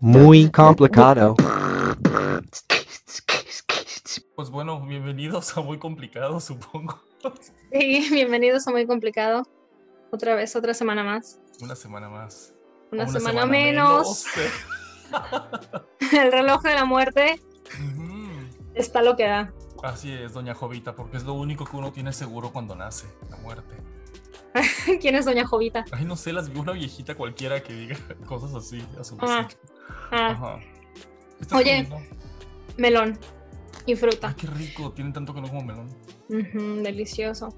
Muy complicado. Pues bueno, bienvenidos a Muy Complicado, supongo. Sí, bienvenidos a Muy Complicado. Otra vez, otra semana más. Una semana más. Una, semana, menos. El reloj de la muerte está lo que da. Así es, doña Jovita, porque es lo único que uno tiene seguro cuando nace, la muerte. ¿Quién es doña Jovita? Ay, no sé, las una viejita cualquiera que diga cosas así a su Ah, ah. Ajá. ¿Qué estás Oye. comiendo? Melón y fruta. Ay, qué rico, tiene tanto que no como melón. Ujú, delicioso.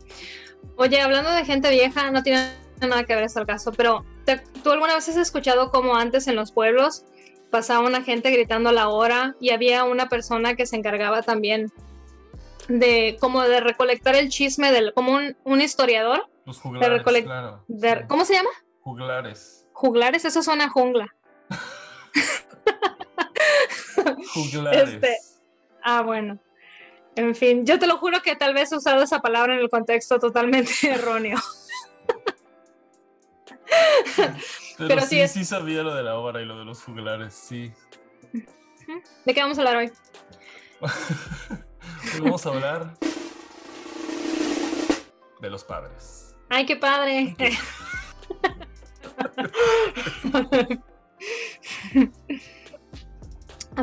Oye, hablando de gente vieja, no tiene nada que ver esto al caso, pero ¿te- ¿tú alguna vez has escuchado cómo antes en los pueblos pasaba una gente gritando la hora y había una persona que se encargaba también de como de recolectar el chisme del como un, un historiador Los juglares, claro. de. ¿cómo se llama? Juglares. Juglares, eso suena a jungla. Juglares. Este, Ah, bueno. En fin, yo te lo juro que tal vez he usado esa palabra en el contexto totalmente erróneo. Pero, pero sí, sí es- sí sabía lo de la obra y lo de los juglares, sí. ¿De qué vamos a hablar hoy? Hoy vamos a hablar de los padres. Ay, qué padre.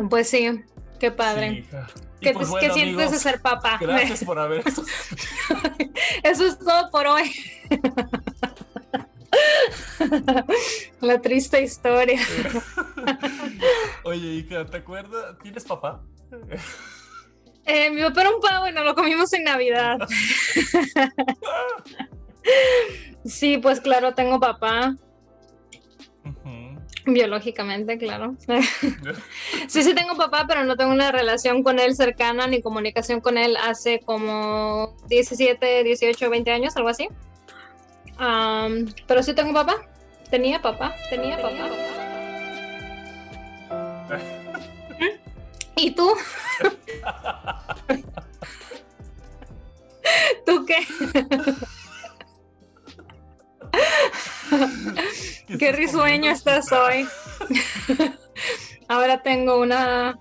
pues sí, qué padre. Sí, ¿Qué, pues qué sientes de ser papá? Gracias por haber Eso es todo por hoy. La triste historia. Oye, hija, ¿te acuerdas? ¿Tienes papá? Eh, mi papá era un pavo y nos lo comimos en Navidad. Sí, pues claro, tengo papá, biológicamente, claro. Sí, sí tengo papá, pero no tengo una relación con él cercana ni comunicación con él hace como 17, 18, 20 años, algo así. Pero sí tengo papá. Tenía papá, tenía papá. ¿Y tú? ¿Tú qué? Qué risueño estás hoy. Ahora tengo una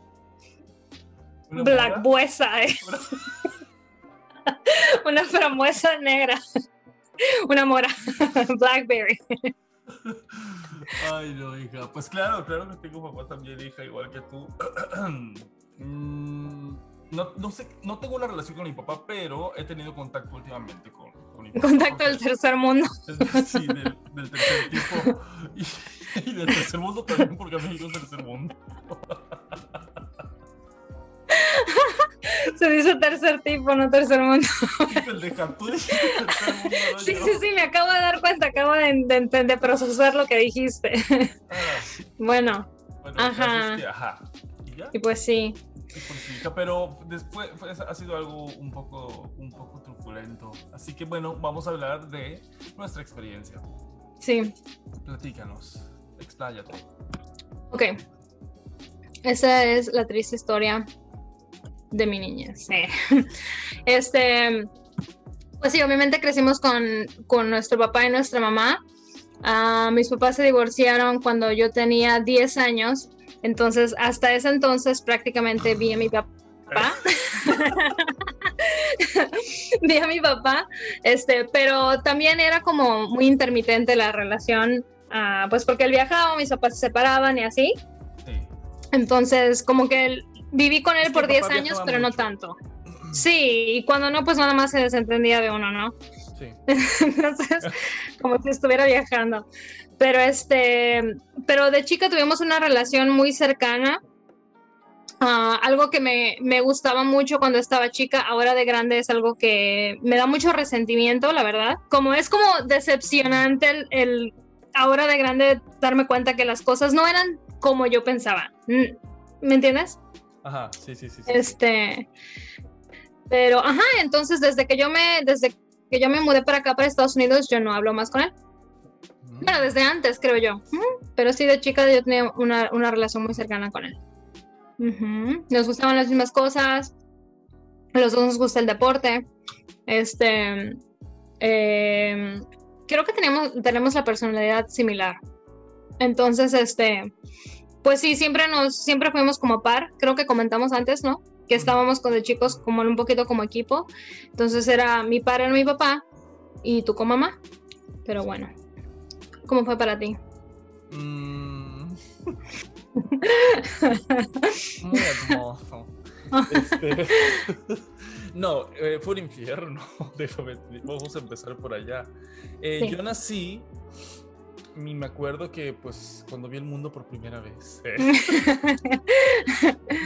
¿Una black buesa, eh. una frambuesa negra. Una mora. Blackberry. Ay, no, hija. Pues claro, claro que tengo papá también, hija, igual que tú. Mm, no, no sé, no tengo una relación con mi papá, pero he tenido contacto últimamente con, con. Contacto del tercer mundo. Sí, del, del tercer tipo. Y, y del tercer mundo también, porque a México es tercer mundo. Se dice tercer tipo, no tercer mundo. El de Japón, tú dijiste tercer mundo, no Sí, yo. sí, sí, me acabo de dar cuenta, acabo de, de, de- procesar lo que dijiste. Ah, Bueno, bueno, el caso Ajá. es que, ajá. ¿Y pues sí. Pues pero después fue- ha sido algo un poco, un poco truculento. Así que bueno, vamos a hablar de nuestra experiencia. Sí, Platícanos, expláyate. ok. Esa es la triste historia de mi niñez. Este, pues sí, obviamente crecimos con, con nuestro papá y nuestra mamá. Ah, mis papás se divorciaron cuando yo tenía 10 años, entonces hasta ese entonces prácticamente vi a mi papá. vi a mi papá, este, pero también era como muy intermitente la relación, ah, pues porque él viajaba, mis papás se separaban y así. Sí. Entonces, como que él- viví con él por 10 papá años, pero no tanto. Sí, y cuando no, pues nada más se desentendía de uno, ¿no? Sí. Entonces, como si estuviera viajando. Pero este, pero de chica tuvimos una relación muy cercana. Ah, algo que me, me gustaba mucho cuando estaba chica, ahora de grande es algo que me da mucho resentimiento, la verdad. Como es como decepcionante el, el ahora de grande darme cuenta que las cosas no eran como yo pensaba. Mm, ¿Me entiendes? Ajá, sí, sí, sí. sí. Este, pero, ajá, entonces desde que yo me, desde que yo me mudé para acá, para Estados Unidos, yo no hablo más con él. Bueno, desde antes, creo yo. Pero sí, de chica yo tenía una, una relación muy cercana con él. Nos gustaban las mismas cosas. A los dos nos gusta el deporte. Este, em, creo que tenemos, tenemos la personalidad similar. Entonces, este, pues sí, siempre nos, siempre fuimos como par, creo que comentamos antes, ¿no? Que estábamos con los chicos como un poquito como equipo. Entonces era mi par era mi papá y tú con mamá. Pero bueno, ¿cómo fue para ti? Mm. Muy hermoso. Este, no, eh, fue un infierno. Déjame, vamos a empezar por allá. Eh, Sí. Yo nací, y me acuerdo que pues cuando vi el mundo por primera vez. eh,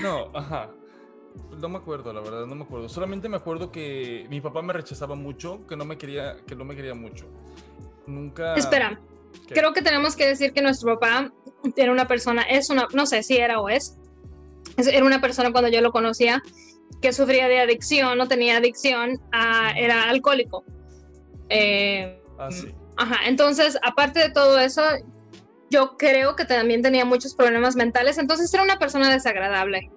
no, ajá. No me acuerdo, la verdad, no me acuerdo. Solamente me acuerdo que mi papá me rechazaba mucho, que no me quería, que no me quería mucho. Nunca. Espera, ¿Qué? creo que tenemos que decir que nuestro papá era una persona, es una, no sé si era o es, es- era una persona cuando yo lo conocía que sufría de adicción, no tenía adicción, a- era alcohólico. Eh, Ah, sí. Ajá, entonces, aparte de todo eso, yo creo que también tenía muchos problemas mentales, entonces era una persona desagradable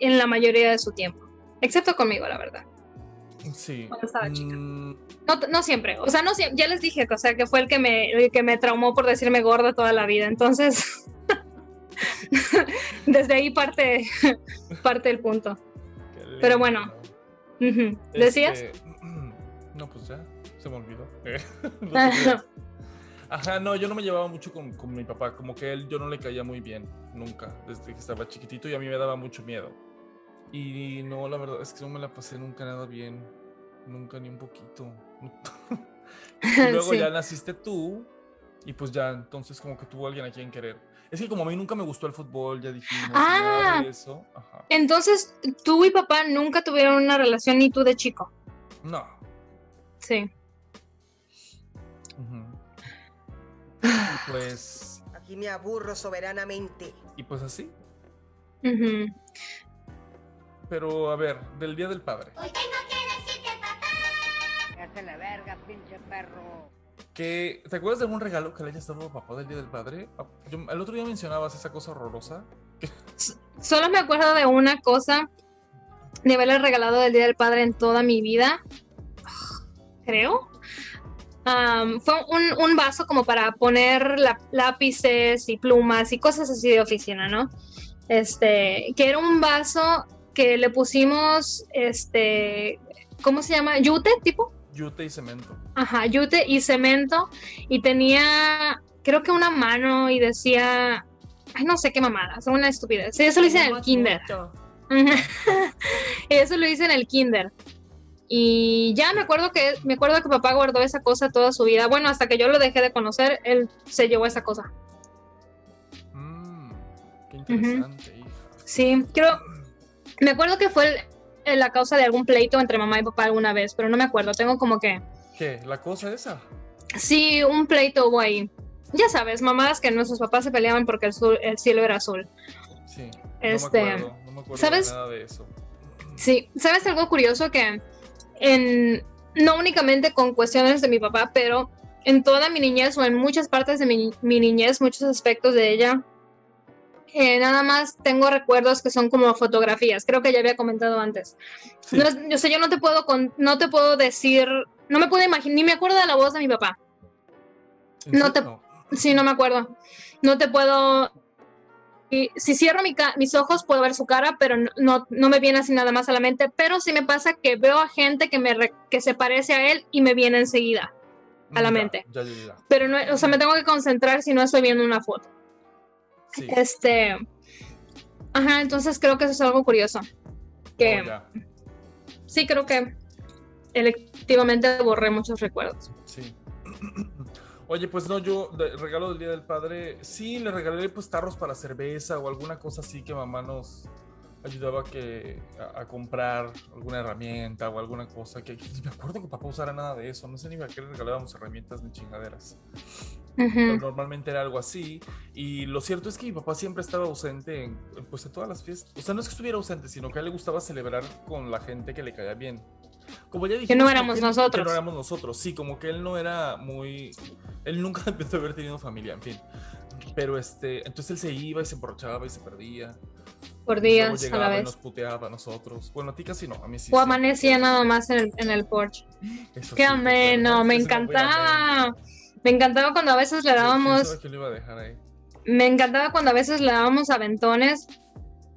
en la mayoría de su tiempo, excepto conmigo, la verdad. Sí. Cuando estaba chica. Mm, No, no siempre, o sea, no siempre, ya les dije, o sea, que fue el que me, el que me traumó por decirme gorda toda la vida, entonces, desde ahí parte, parte el punto. Pero bueno. ¿Decías? Este, no, pues ya, se me olvidó. Ajá, no, yo no me llevaba mucho con, con mi papá, como que él yo no le caía muy bien, nunca, desde que estaba chiquitito y a mí me daba mucho miedo. Y no, la verdad es que no me la pasé nunca nada bien, nunca ni un poquito. y luego Sí. ya naciste tú y pues ya, entonces como que tuvo alguien a quien querer. Es que como a mí nunca me gustó el fútbol, ya dijimos, nada Ah. de eso, ajá. Entonces, tú y papá nunca tuvieron una relación ni tú de chico. No. Sí. Y pues, Aquí me aburro soberanamente. y pues así. Ujú. Pero a ver, del Día del Padre. Hazte la verga, pinche perro. ¿Qué, ¿Te acuerdas de algún regalo que le hayas dado a papá del Día del Padre? Ah, yo- el otro día mencionabas esa cosa horrorosa. Solo me acuerdo de una cosa de haberle regalado del Día del Padre en toda mi vida. Creo. Fue un, un vaso como para poner la- lápices y plumas y cosas así de oficina, ¿no? Este, que era un vaso que le pusimos, este, ¿cómo se llama? ¿Yute tipo? Yute y cemento. Ajá, yute y cemento. Y tenía, creo que una mano y decía, ay, no sé qué mamada, son una estupidez. Sí, eso lo hice en el kinder. eso lo hice en el kinder. Y ya me acuerdo que me acuerdo que papá guardó esa cosa toda su vida. Bueno, hasta que yo lo dejé de conocer, él se llevó esa cosa. Mmm, qué interesante, hija. Sí, creo. Me acuerdo que fue el- el- la causa de algún pleito entre mamá y papá alguna vez, pero no me acuerdo. Tengo como que. ¿Qué? ¿La cosa esa? Sí, un pleito hubo ahí. Ya sabes, mamadas que nuestros papás se peleaban porque el, sur- el cielo era azul. Sí. Este, no me acuerdo, no me acuerdo ¿sabes? de nada de eso. Sí, ¿sabes algo curioso? Que en, no únicamente con cuestiones de mi papá, pero en toda mi niñez o en muchas partes de mi, mi niñez, muchos aspectos de ella, eh, nada más tengo recuerdos que son como fotografías. Creo que ya había comentado antes. Sí. No o sea, yo no te puedo con- no te puedo decir, no me puedo imaginar, ni me acuerdo de la voz de mi papá. ¿En no te-? Sí, no me acuerdo. No te puedo. y si cierro mi mis ojos, puedo ver su cara, pero no, no, no me viene así nada más a la mente. Pero sí me pasa que veo a gente que, me que se parece a él y me viene enseguida. a la Ya, mente. Ya, ya. Pero no, o sea, me tengo que concentrar si no estoy viendo una foto. Sí. Este. Ajá, entonces creo que eso es algo curioso. Que Oh, sí creo que electivamente borré muchos recuerdos. Sí. Oye, pues no, yo de regalo del Día del Padre, sí, le regalé pues tarros para cerveza o alguna cosa así que mamá nos ayudaba que, a, a comprar alguna herramienta o alguna cosa que, que ni me acuerdo que papá usara nada de eso, no sé ni para qué le regalábamos herramientas ni chingaderas. Pero normalmente era algo así. Y lo cierto es que mi papá siempre estaba ausente en, pues, en todas las fiestas. O sea, no es que estuviera ausente, sino que a él le gustaba celebrar con la gente que le caía bien. Como ya dijimos, no como éramos que nosotros. Que no éramos nosotros, sí, como que él no era muy... Él nunca empezó a haber tenido familia, en fin. Pero este, entonces él se iba y se emborrachaba y se perdía. Por días a la vez. nos puteaba a nosotros. Bueno, a ti casi no, a mí sí. O sí. amanecía nada más en el, en el porche. Eso Qué sí, ameno, me encantaba. Me encantaba cuando a veces le ¿Quién dábamos, lo iba a dejar ahí? me encantaba cuando a veces le dábamos aventones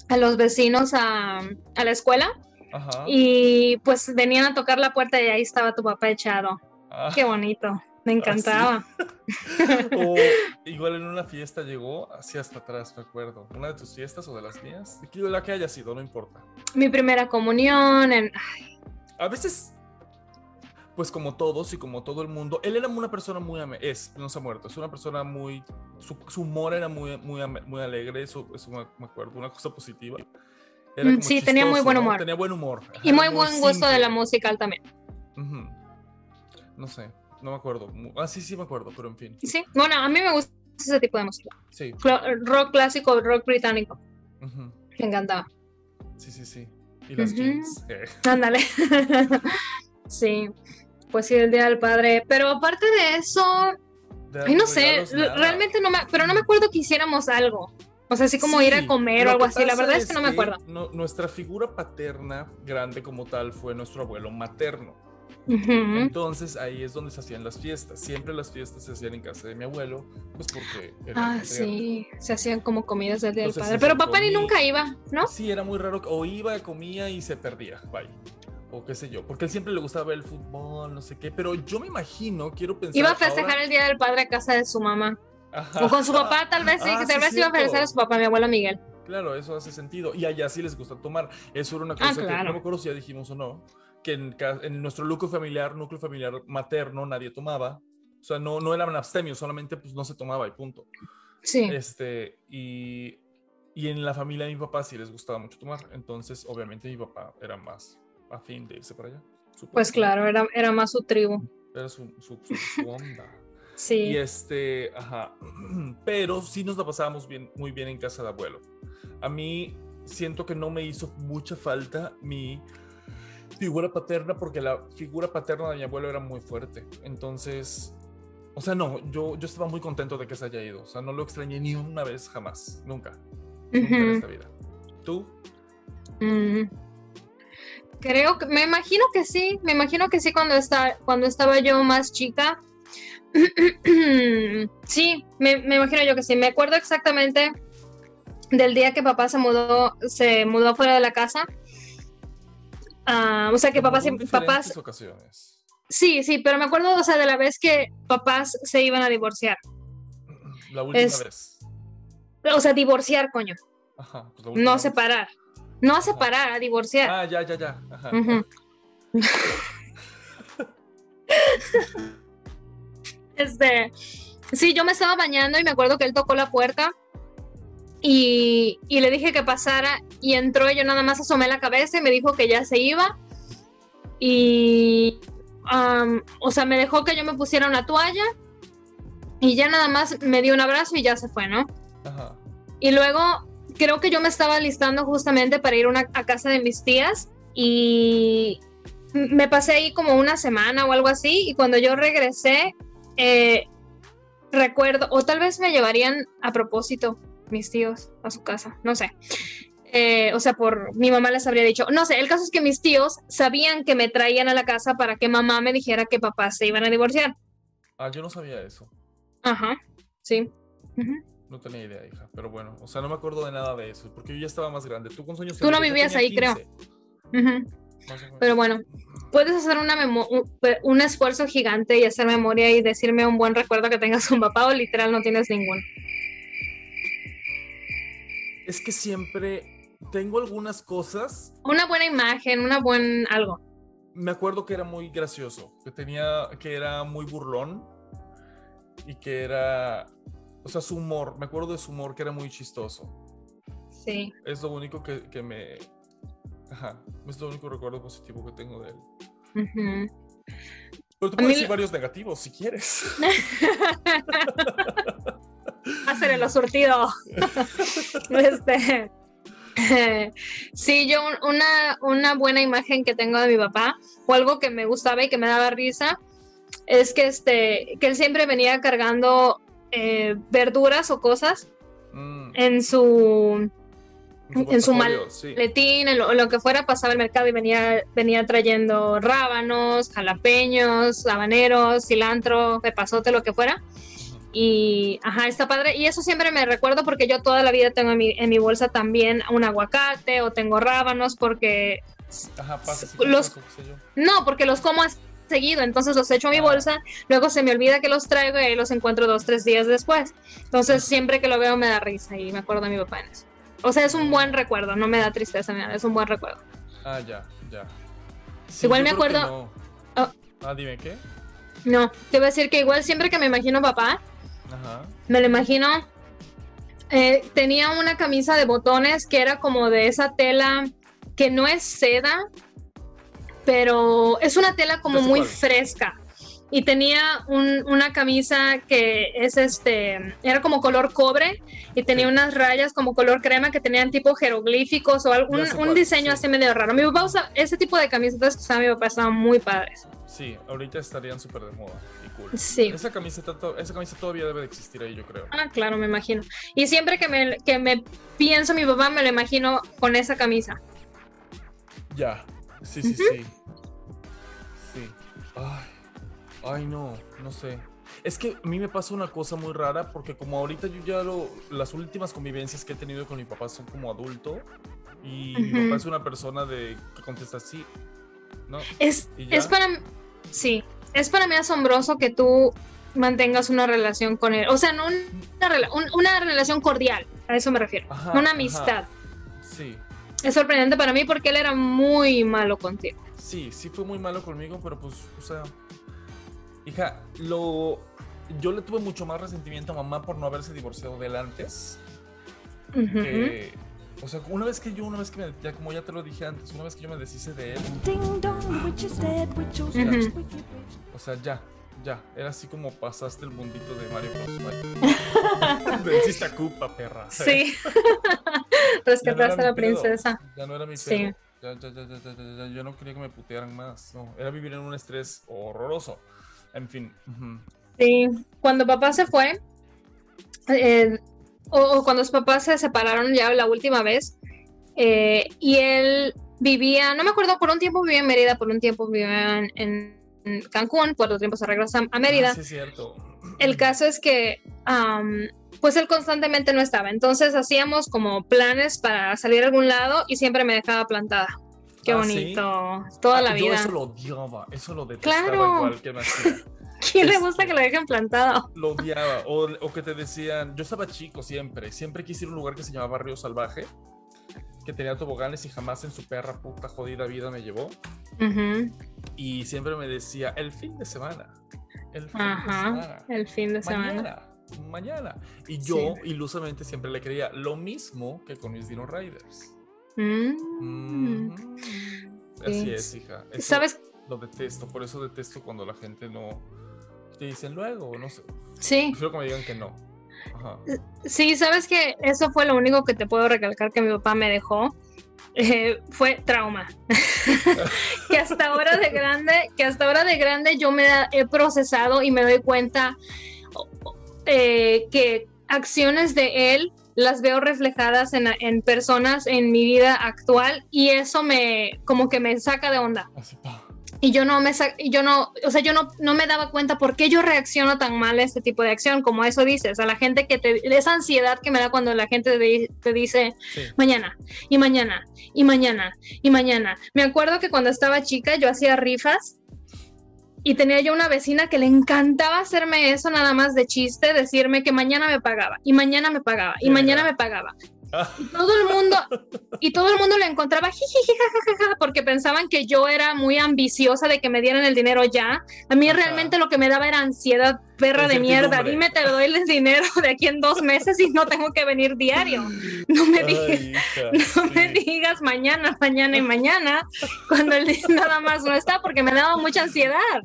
a los vecinos a, a la escuela Ajá. y pues venían a tocar la puerta y ahí estaba tu papá echado. Ah, Qué bonito, me encantaba. o igual en una fiesta llegó así hasta atrás, me acuerdo. ¿Una de tus fiestas o de las mías? De La que haya sido, no importa. Mi primera comunión, en, A veces, pues como todos y como todo el mundo, él era una persona muy, ame- es, no se ha muerto, es una persona muy, su, su humor era muy, muy, muy alegre, eso, eso me, me acuerdo, una cosa positiva. Era Mm, como sí, tenía muy chistoso, buen ¿no? humor. Tenía buen humor. y era muy buen gusto de la musical también. Ujú. No sé, no me acuerdo. Ah, sí, sí me acuerdo, pero en fin. Sí, bueno, a mí me gusta ese tipo de música. Sí. Rock clásico, rock británico. Me encantaba. Sí, sí, sí. Y las jeans. eh. Ándale. sí, pues sí, el Día del Padre. Pero aparte de eso, ay, no sé, nada. realmente no me, pero no me acuerdo que hiciéramos algo. O sea, así como ir a comer o algo así. La verdad es que no me acuerdo. no- nuestra figura paterna grande como tal fue nuestro abuelo materno. Entonces ahí es donde se hacían las fiestas. Siempre las fiestas se hacían en casa de mi abuelo, pues porque era Ah, sí, se hacían como comidas del Día del Padre. Pero papá ni nunca iba, ¿no? Sí, era muy raro. O iba, comía y se perdía. Bye. O qué sé yo. Porque él siempre le gustaba ver el fútbol, no sé qué. Pero yo me imagino, quiero pensar. Iba a festejar ahora- el Día del Padre a casa de su mamá. Ajá. O con su papá, tal vez, sí, Ah, tal sí, vez iba a festejar a su papá, mi abuelo Miguel. Claro, eso hace sentido. Y allá sí les gusta tomar. Eso era una cosa que Ah, claro. no me acuerdo si ya dijimos o no. Que en, en nuestro núcleo familiar, núcleo familiar materno, nadie tomaba. O sea, no, no eran abstemios, solamente pues no se tomaba y punto. Sí. Este, y, y en la familia de mi papá sí les gustaba mucho tomar. Entonces, obviamente, mi papá era más afín de irse para allá. supongo. Pues claro, era, era más su tribu. Era su, su, su- su onda. Sí. Y este, ajá. Pero sí nos la pasábamos bien, muy bien en casa de abuelo. A mí siento que no me hizo mucha falta mi figura paterna porque la figura paterna de mi abuelo era muy fuerte. Entonces, o sea, no, yo, yo estaba muy contento de que se haya ido. O sea, no lo extrañé ni una vez jamás. Nunca. Nunca en esta vida. ¿Tú? Mm. Creo que, me imagino que sí, me imagino que sí cuando, está, cuando estaba yo más chica. sí, me, me imagino yo que sí. Me acuerdo exactamente del día que papá se mudó, se mudó fuera de la casa. Ah, o sea que papás, ocasiones. sí, sí, pero me acuerdo, o sea, de la vez que papás se iban a divorciar. La última Es- vez. O sea, divorciar, coño. Ajá. pues la última No vez. separar. No a separar, a divorciar. Ah, ya, ya, ya. Ajá. Este, sí, yo me estaba bañando y me acuerdo que él tocó la puerta y, y le dije que pasara y entró yo nada más asomé la cabeza y me dijo que ya se iba y, am, o sea, me dejó que yo me pusiera una toalla y ya nada más me dio un abrazo y ya se fue, ¿no? Ajá. Y luego creo que yo me estaba listando justamente para ir una- a casa de mis tías y me pasé ahí como una semana o algo así y cuando yo regresé eh, recuerdo, o tal vez me llevarían a propósito mis tíos a su casa, no sé. Eh, o sea, por mi mamá les habría dicho, no sé, el caso es que mis tíos sabían que me traían a la casa para que mamá me dijera que papá se iban a divorciar. Ah, yo no sabía eso. Ajá, sí. No tenía idea, hija. Pero bueno, o sea, no me acuerdo de nada de eso. Porque yo ya estaba más grande. ¿Tú cuántos años Tú no vivías ahí, creo. 15, Ujú. más o menos. Pero bueno, puedes hacer una un, un esfuerzo gigante y hacer memoria y decirme un buen recuerdo que tengas con papá o literal no tienes ninguno. Es que siempre tengo algunas cosas. Una buena imagen, una buen algo. Me acuerdo que era muy gracioso. Que tenía. Que era muy burlón. Y que era. O sea, su humor. Me acuerdo de su humor que era muy chistoso. Sí. Es lo único que, que me. Ajá. Es lo único recuerdo positivo que tengo de él. Pero puedo mí decir varios negativos si quieres. Hacer lo surtido. este. Sí, yo un- una, una buena imagen que tengo de mi papá, o algo que me gustaba y que me daba risa, es que este, que él siempre venía cargando eh, verduras o cosas Mm, en su en su sí. maletín, en lo, que fuera, pasaba el mercado y venía, venía trayendo rábanos, jalapeños, habaneros, cilantro, pepazote, lo que fuera. Y, ajá, está padre. Y eso siempre me recuerdo porque yo toda la vida tengo en mi, en mi bolsa también un aguacate o tengo rábanos porque... Ajá, pasa, sí, los- pasa, yo. No, porque los como seguido, entonces los echo a mi bolsa, luego se me olvida que los traigo y ahí los encuentro dos, tres días después. Entonces siempre que lo veo me da risa y me acuerdo de mi papá en eso. O sea, es un buen recuerdo, no me da tristeza, es un buen recuerdo. Ah, ya, ya. Igual me acuerdo- no. Oh. Ah, dime qué. No, te voy a decir que igual siempre que me imagino papá, Ajá. me lo imagino. eh, tenía una camisa de botones que era como de esa tela que no es seda, pero es una tela como muy cuál. fresca. Y tenía un- una camisa que es este, era como color cobre y tenía Sí. unas rayas como color crema que tenían tipo jeroglíficos o algún un cuál, diseño sí. así medio raro. Mi papá usa ese tipo de camisetas que usaba mi papá estaban muy padres. Sí, ahorita estarían súper de moda cool. Sí. Esa camiseta, esa camisa todavía debe de existir ahí, yo creo. Ah, claro, me imagino. Y siempre que me, que me pienso mi papá, me lo imagino con esa camisa. Ya. Sí, sí, sí. Sí. Ay. Ay, no, no sé. Es que a mí me pasa una cosa muy rara porque como ahorita yo ya lo... Las últimas convivencias que he tenido con mi papá son como adulto y mi papá es una persona de que contesta sí. ¿No? Es, es para sí, es para mí asombroso que tú mantengas una relación con él. O sea, no una, rela- un- una relación cordial, a eso me refiero. Ajá, una ajá. amistad. Sí. Es sorprendente para mí porque él era muy malo contigo. Sí, sí fue muy malo conmigo, pero pues, o sea, hija, lo, yo le tuve mucho más resentimiento a mamá por no haberse divorciado de él antes. Que- o sea, una vez que yo, una vez que me, ya como ya te lo dije antes, una vez que yo me deshice de él, o sea, ya, ya, era así como pasaste el mundito de Mario Bros. Venciste a Koopa, perra. Sí. No Rescataste mi a la pedo, princesa. Ya no era mi Sí. pedo. Ya, ya, ya, ya, ya, ya, ya, yo no quería que me putearan más. No, era vivir en un estrés horroroso. En fin. Sí, cuando papá se fue, eh, o, o cuando sus papás se separaron ya la última vez, eh, y él vivía, no me acuerdo, por un tiempo vivía en Mérida, por un tiempo vivía en, en Cancún, por otro tiempo se regresa a Mérida. Ah, sí, es cierto. El caso es que, am, pues él constantemente no estaba, entonces hacíamos como planes para salir a algún lado y siempre me dejaba plantada. Qué Ah, ¿sí? bonito, toda Ah, la yo vida. eso lo odiaba, eso lo detestaba Claro. igual que me hacía. ¿Quién le este- gusta que lo dejen plantado? Lo odiaba. O, o que te decían, yo estaba chico siempre, siempre quise ir a un lugar que se llamaba Río Salvaje, que tenía toboganes y jamás en su perra puta jodida vida me llevó. Ujú, Y siempre me decía, el fin de semana. El fin de Ajá, semana. el fin de semana. Mañana, mañana. Y yo ilusamente siempre le creía lo mismo que con mis Dino Riders. Mm. Así Sí. es, hija. Eso ¿Sabes? Lo detesto, por eso detesto cuando la gente no te dicen luego, no sé. Sí, Prefiero que me digan que no. Ajá. sí, sabes que eso fue lo único que te puedo recalcar que mi papá me dejó. Eh, fue trauma. que hasta ahora de grande, que hasta ahora de grande yo me he procesado y me doy cuenta eh, que acciones de él las veo reflejadas en, en personas en mi vida actual y eso me como que me saca de onda. Así. Y yo no me yo no, o sea, yo no, no me daba cuenta por qué yo reacciono tan mal a este tipo de acción, como eso dices, a la gente que te, esa ansiedad que me da cuando la gente te, te dice Sí. mañana, y mañana, y mañana, y mañana. Me acuerdo que cuando estaba chica yo hacía rifas y tenía yo una vecina que le encantaba hacerme eso nada más de chiste, decirme que mañana me pagaba, y mañana me pagaba, y mañana me pagaba. Y todo el mundo, y todo el mundo le encontraba jajaja, porque pensaban que yo era muy ambiciosa de que me dieran el dinero ya. A mí Ajá. realmente lo que me daba era ansiedad, perra de mierda. Dime, te doy el dinero de aquí en dos meses y no tengo que venir diario. No me digas. ay, hija, No me sí. digas mañana, mañana y mañana, cuando el nada más no está, porque me daba mucha ansiedad.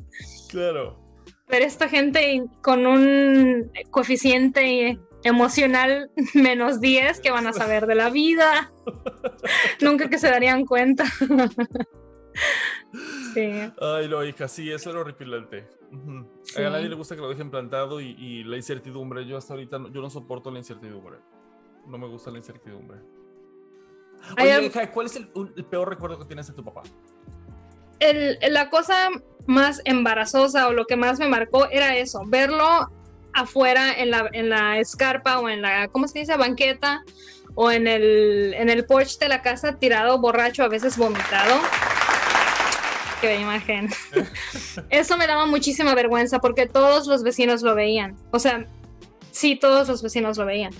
Claro. Pero esta gente con un coeficiente emocional menos 10 que van a saber de la vida, nunca que se darían cuenta. sí. Ay, no, hija, sí, eso era horripilante. Ujú. Sí. A nadie le gusta que lo dejen plantado y, y la incertidumbre. Yo hasta ahorita no, yo no soporto la incertidumbre. No me gusta la incertidumbre. Oye, hija, ¿cuál es el, el peor recuerdo que tienes de tu papá? el- la cosa más embarazosa o lo que más me marcó era eso, verlo afuera en la, en la escarpa o en la, ¿cómo se dice? Banqueta o en el, en el porch de la casa tirado borracho, a veces vomitado. Qué imagen. Eso me daba muchísima vergüenza porque todos los vecinos lo veían. O sea, sí, todos los vecinos lo veían.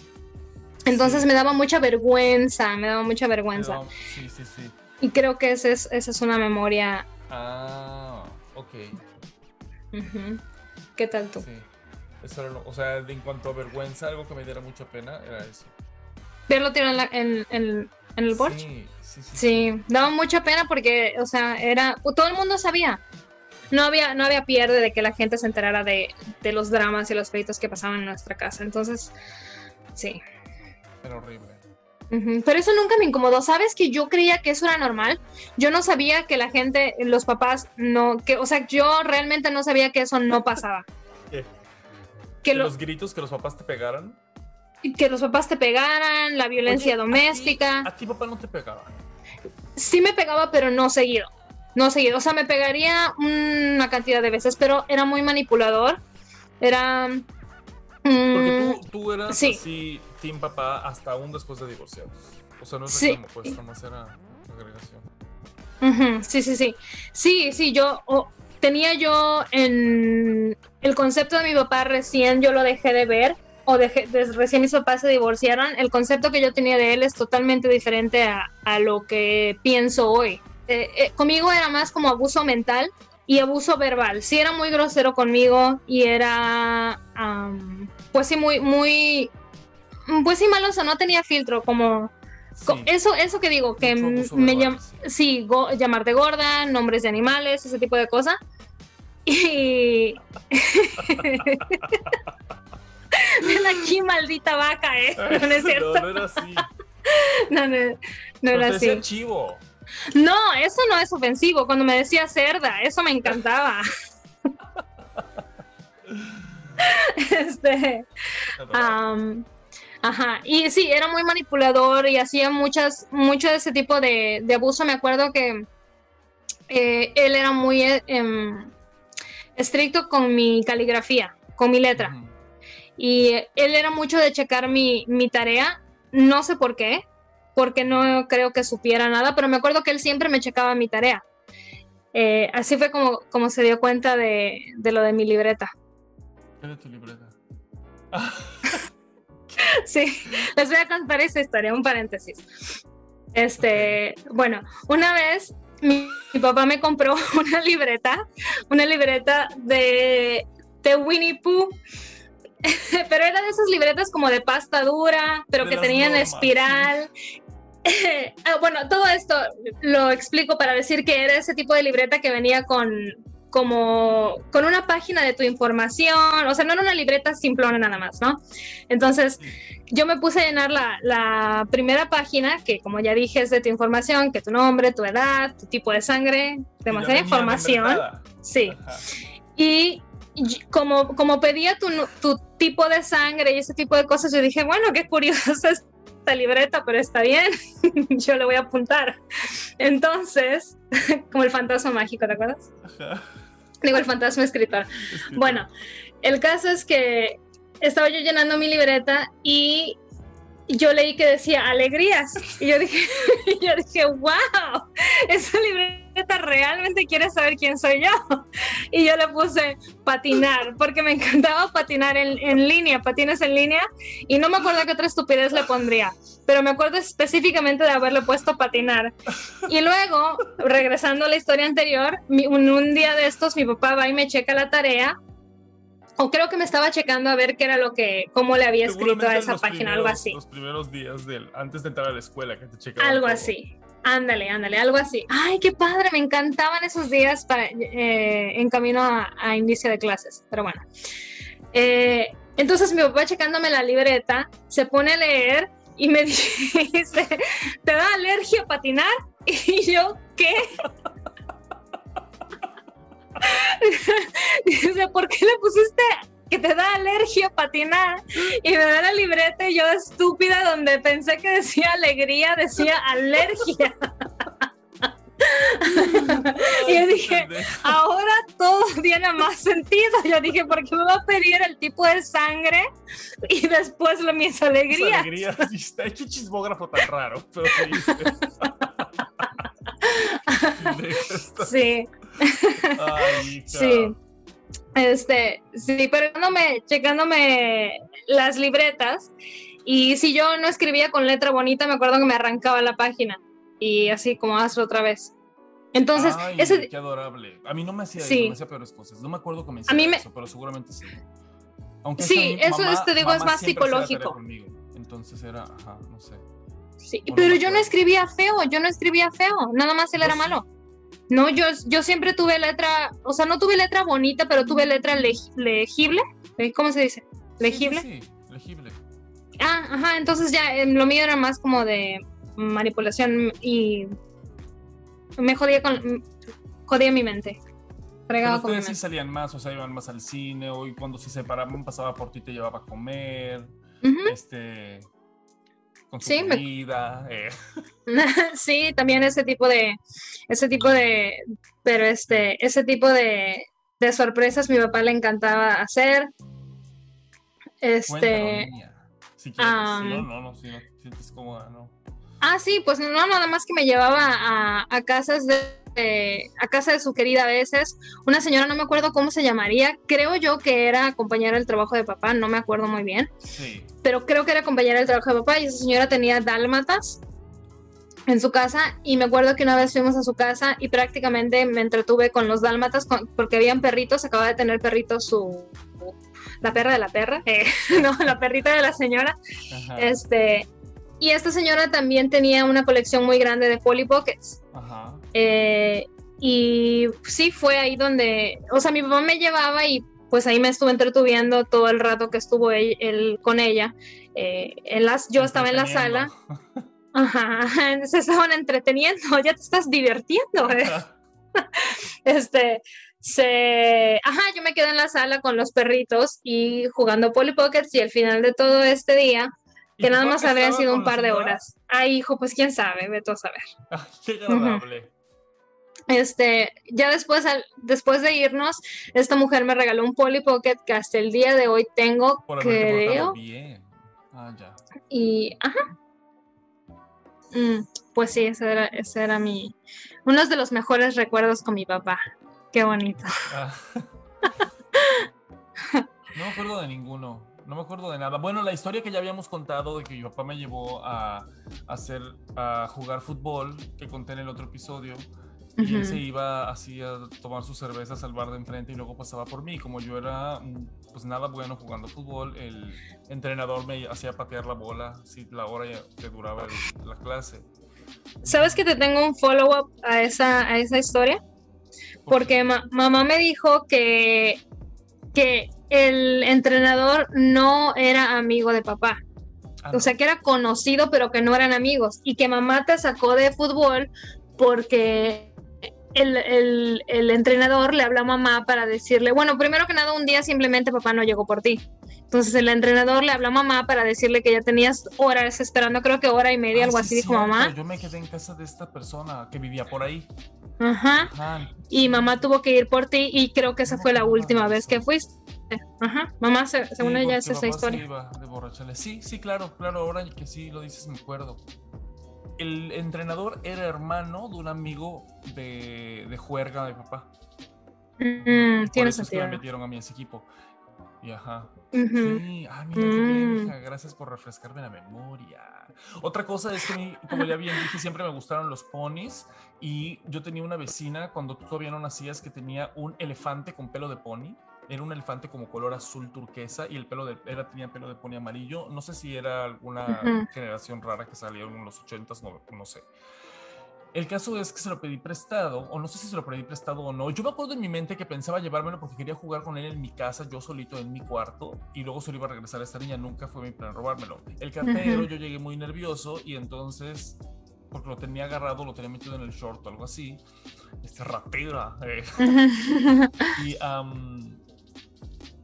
Entonces Sí. me daba mucha vergüenza, me daba mucha vergüenza. No, sí, sí, sí. Y creo que ese es- esa es una memoria. Ah, ok. ¿Qué tal tú? Sí. Eso era lo- o sea, en cuanto a vergüenza, algo que me diera mucha pena era eso. Verlo tirado en, la- en- en- en el porche. Sí, sí, sí. Sí, daba mucha pena porque, o sea, era. Todo el mundo sabía. No había, no había pierde de que la gente se enterara de, de los dramas y los pleitos que pasaban en nuestra casa. Entonces, sí. Era horrible. Pero eso nunca me incomodó. ¿Sabes que yo creía que eso era normal? Yo no sabía que la gente, los papás, no, que, o sea, yo realmente no sabía que eso no pasaba. ¿Qué? Que, ¿Que lo- los gritos que los papás te pegaran? que los papás te pegaran, la violencia Oye, ¿a ti- doméstica. A ti, papá no te pegaba. Sí me pegaba, pero no seguido. No seguido. O sea, me pegaría una cantidad de veces, pero era muy manipulador. Era. mm, Porque tú, tú eras sí. así, team papá, hasta aún después de divorciados. O sea, no es Sí. reclamo, pues, nomás era agregación. Sí, sí, sí. Sí, sí, yo tenía yo en el concepto de mi papá recién yo lo dejé de ver o dejé, recién mis papás se divorciaron. El concepto que yo tenía de él es totalmente diferente a, a lo que pienso hoy. Eh, eh, conmigo era más como abuso mental y abuso verbal. Sí era muy grosero conmigo y era, am, pues sí, muy, muy, pues sí, maloso, no tenía filtro, como... Co- Eso, eso que digo, que me verbal, llam- sí. sí, go- llamarte gorda, nombres de animales, ese tipo de cosas. Y ven aquí, maldita vaca, ¿eh? No, no es cierto. No, no era así. No, no, no Pero era te así. chivo. No, eso no es ofensivo. Cuando me decía cerda, eso me encantaba. Este, ajá, y sí, era muy manipulador y hacía muchas, mucho de ese tipo de, de abuso. Me acuerdo que eh, él era muy eh, estricto con mi caligrafía, con mi letra. Y él era mucho de checar mi, mi tarea, no sé por qué, porque no creo que supiera nada, pero me acuerdo que él siempre me checaba mi tarea. Eh, así fue como, como se dio cuenta de, de lo de mi libreta. ¿Qué de tu libreta? Sí, les voy a contar esta historia, un paréntesis. Este, bueno, una vez mi, mi papá me compró una libreta, una libreta de, de Winnie Pooh, pero era de esas libretas como de pasta dura, pero De que tenían normas. espiral. Ah, bueno, todo esto lo explico para decir que era ese tipo de libreta que venía con como con una página de tu información, o sea, no era una libreta simplona nada más, ¿no? Entonces, yo me puse a llenar la, la primera página, que como ya dije es de tu información, que tu nombre, tu edad, tu tipo de sangre, demasiada información. Sí. Ajá. Y como, como pedía tu, tu tipo de sangre y ese tipo de cosas, yo dije, bueno, qué curiosa esta libreta, pero está bien, yo le voy a apuntar. Entonces, como el fantasma mágico, ¿te acuerdas? Ajá. Digo, el fantasma escritor. Bueno, el caso es que estaba yo llenando mi libreta y yo leí que decía alegrías. Y yo dije, y yo dije, wow, esa libreta realmente quiere saber quién soy yo. Y yo le puse patinar, porque me encantaba patinar en, en línea, patines en línea. Y no me acuerdo qué otra estupidez le pondría, pero me acuerdo específicamente de haberle puesto patinar. Y luego, regresando a la historia anterior, mi- un, un día de estos mi papá va y me checa la tarea. O creo que me estaba checando a ver qué era lo que, cómo le había escrito a esa página, algo así. Los primeros días del, antes de entrar a la escuela que te checaban. Algo todo. así. Ándale, ándale, algo así. Ay, qué padre, me encantaban esos días para, eh, en camino a, inicio de clases. Pero bueno. Eh, entonces mi papá checándome la libreta, se pone a leer y me dice, ¿te da alergia a patinar? Y yo, ¿qué? Dice, ¿por qué le pusiste que te da alergia patinar y me da la libreta y yo estúpida donde pensé que decía alegría, decía alergia. y yo dije, ahora todo tiene más sentido. Yo dije, ¿por qué me va a pedir el tipo de sangre y después lo, mis alegrías? alegría. Hecho chismógrafo tan raro. Sí. Ay. Sí. Este, sí, pero checándome, checándome las libretas y si yo no escribía con letra bonita, me acuerdo que me arrancaba la página y así como hazlo otra vez. Entonces, Ay, ese, qué adorable. A mí no me hacía Sí. eso, me hacía peores cosas. No me acuerdo que me hacía A mí me- eso, pero seguramente sí. Aunque Sí, eso es, te digo, es mamá más psicológico. conmigo. Entonces era, ajá, no sé. sí, pero yo no escribía feo, yo no escribía feo, nada más él era sí. malo. No, yo, yo siempre tuve letra, o sea, no tuve letra bonita, pero tuve letra leg- legible. ¿eh? ¿Cómo se dice? Sí, sí, ¿Legible? Sí, legible. Ah, ajá, entonces ya eh, lo mío era más como de manipulación y me jodía con jodía mi mente. Pero Fregaba con mi ustedes sí mente. salían más, o sea, iban más al cine, o y cuando se paraban, pasaba por ti, te llevaba a comer, este, con su Sí, me- eh. sí, también ese tipo de ese tipo de pero este ese tipo de, de sorpresas mi papá le encantaba hacer. Este, Si quieres, am, si no, no, no, si no te sientes cómoda, no. Ah, sí, pues no, nada más que me llevaba a, a casas de, de- a casa de su querida a veces. Una señora, no me acuerdo cómo se llamaría, creo yo que era compañera del trabajo de papá, no me acuerdo muy bien, Sí. pero creo que era compañera del trabajo de papá y esa señora tenía dálmatas en su casa y me acuerdo que una vez fuimos a su casa y prácticamente me entretuve con los dálmatas con- porque habían perritos, acaba de tener perritos su la perra de la perra, eh, no, la perrita de la señora. Ajá. Este, y esta señora también tenía una colección muy grande de Polly Pockets. Ajá. Eh, y sí, fue ahí donde, o sea, mi papá me llevaba y pues ahí me estuve entretuviendo todo el rato que estuvo él, él con ella. Eh, en las, yo estaba en la sala, ajá, se estaban entreteniendo, ya te estás divirtiendo. eh. Este, se, ajá, yo me quedé en la sala con los perritos y jugando Polly Pockets y al final de todo este día ¿Y que nada más habrían sido un par de horas. Ay, hijo, pues quién sabe, vete a saber. Ay, qué agradable. Este, ya después, al- después de irnos, esta mujer me regaló un Polly Pocket que hasta el día de hoy tengo, Por creo, bien. Ah, ya. y, ajá. Mm, pues sí, ese era, ese era mi, uno de los mejores recuerdos con mi papá. Qué bonito. Ah. No me acuerdo de ninguno. No me acuerdo de nada. Bueno, la historia que ya habíamos contado de que mi papá me llevó a, a hacer a jugar fútbol, que conté en el otro episodio. Y él se iba así a tomar sus cervezas al bar de enfrente y luego pasaba por mí. Como yo era mm, pues nada bueno jugando fútbol, el entrenador me hacía patear la bola, si la hora que duraba el- la clase. ¿Sabes que te tengo un follow-up a esa, a esa historia? Porque ma- mamá me dijo que, que el entrenador no era amigo de papá. Ah, O sea, que era conocido, pero que no eran amigos. Y que mamá te sacó de fútbol porque el, el- el entrenador le habló a mamá para decirle, bueno, primero que nada, un día simplemente papá no llegó por ti. Entonces el entrenador le habló a mamá para decirle que ya tenías horas esperando, creo que hora y media, Ah, algo sí, así, dijo cierto, mamá. Yo me quedé en casa de esta persona que vivía por ahí. Ajá. Ajá. Y mamá tuvo que ir por ti y creo que esa fue la última vez que fuiste. Ajá. Mamá, se- según Sí, ella, es esa papá se historia. iba de. Sí, sí, claro, claro, ahora que sí lo dices me acuerdo. El entrenador era hermano de un amigo de, de juerga de papá. Mm, Por tiene eso es que me sentido. metieron a mí ese equipo. Y ajá. Sí, ah, mira, qué bien, Mm. hija, gracias por refrescarme la memoria. Otra cosa es que, a mí, como ya bien dije, siempre me gustaron los ponis. Y yo tenía una vecina cuando tú todavía no nacías que tenía un elefante con pelo de pony. Era un elefante como color azul turquesa y el pelo de, era, tenía pelo de pony amarillo. No sé si era alguna generación rara que salió en los 80s, no, no sé. El caso es que se lo pedí prestado, o no sé si se lo pedí prestado o no. Yo me acuerdo en mi mente que pensaba llevármelo porque quería jugar con él en mi casa, yo solito en mi cuarto, y luego se lo iba a regresar a esta niña. Nunca fue mi plan robármelo. El cartero, yo llegué muy nervioso y entonces, porque lo tenía agarrado, lo tenía metido en el short o algo así. Este ratera. eh. Y am,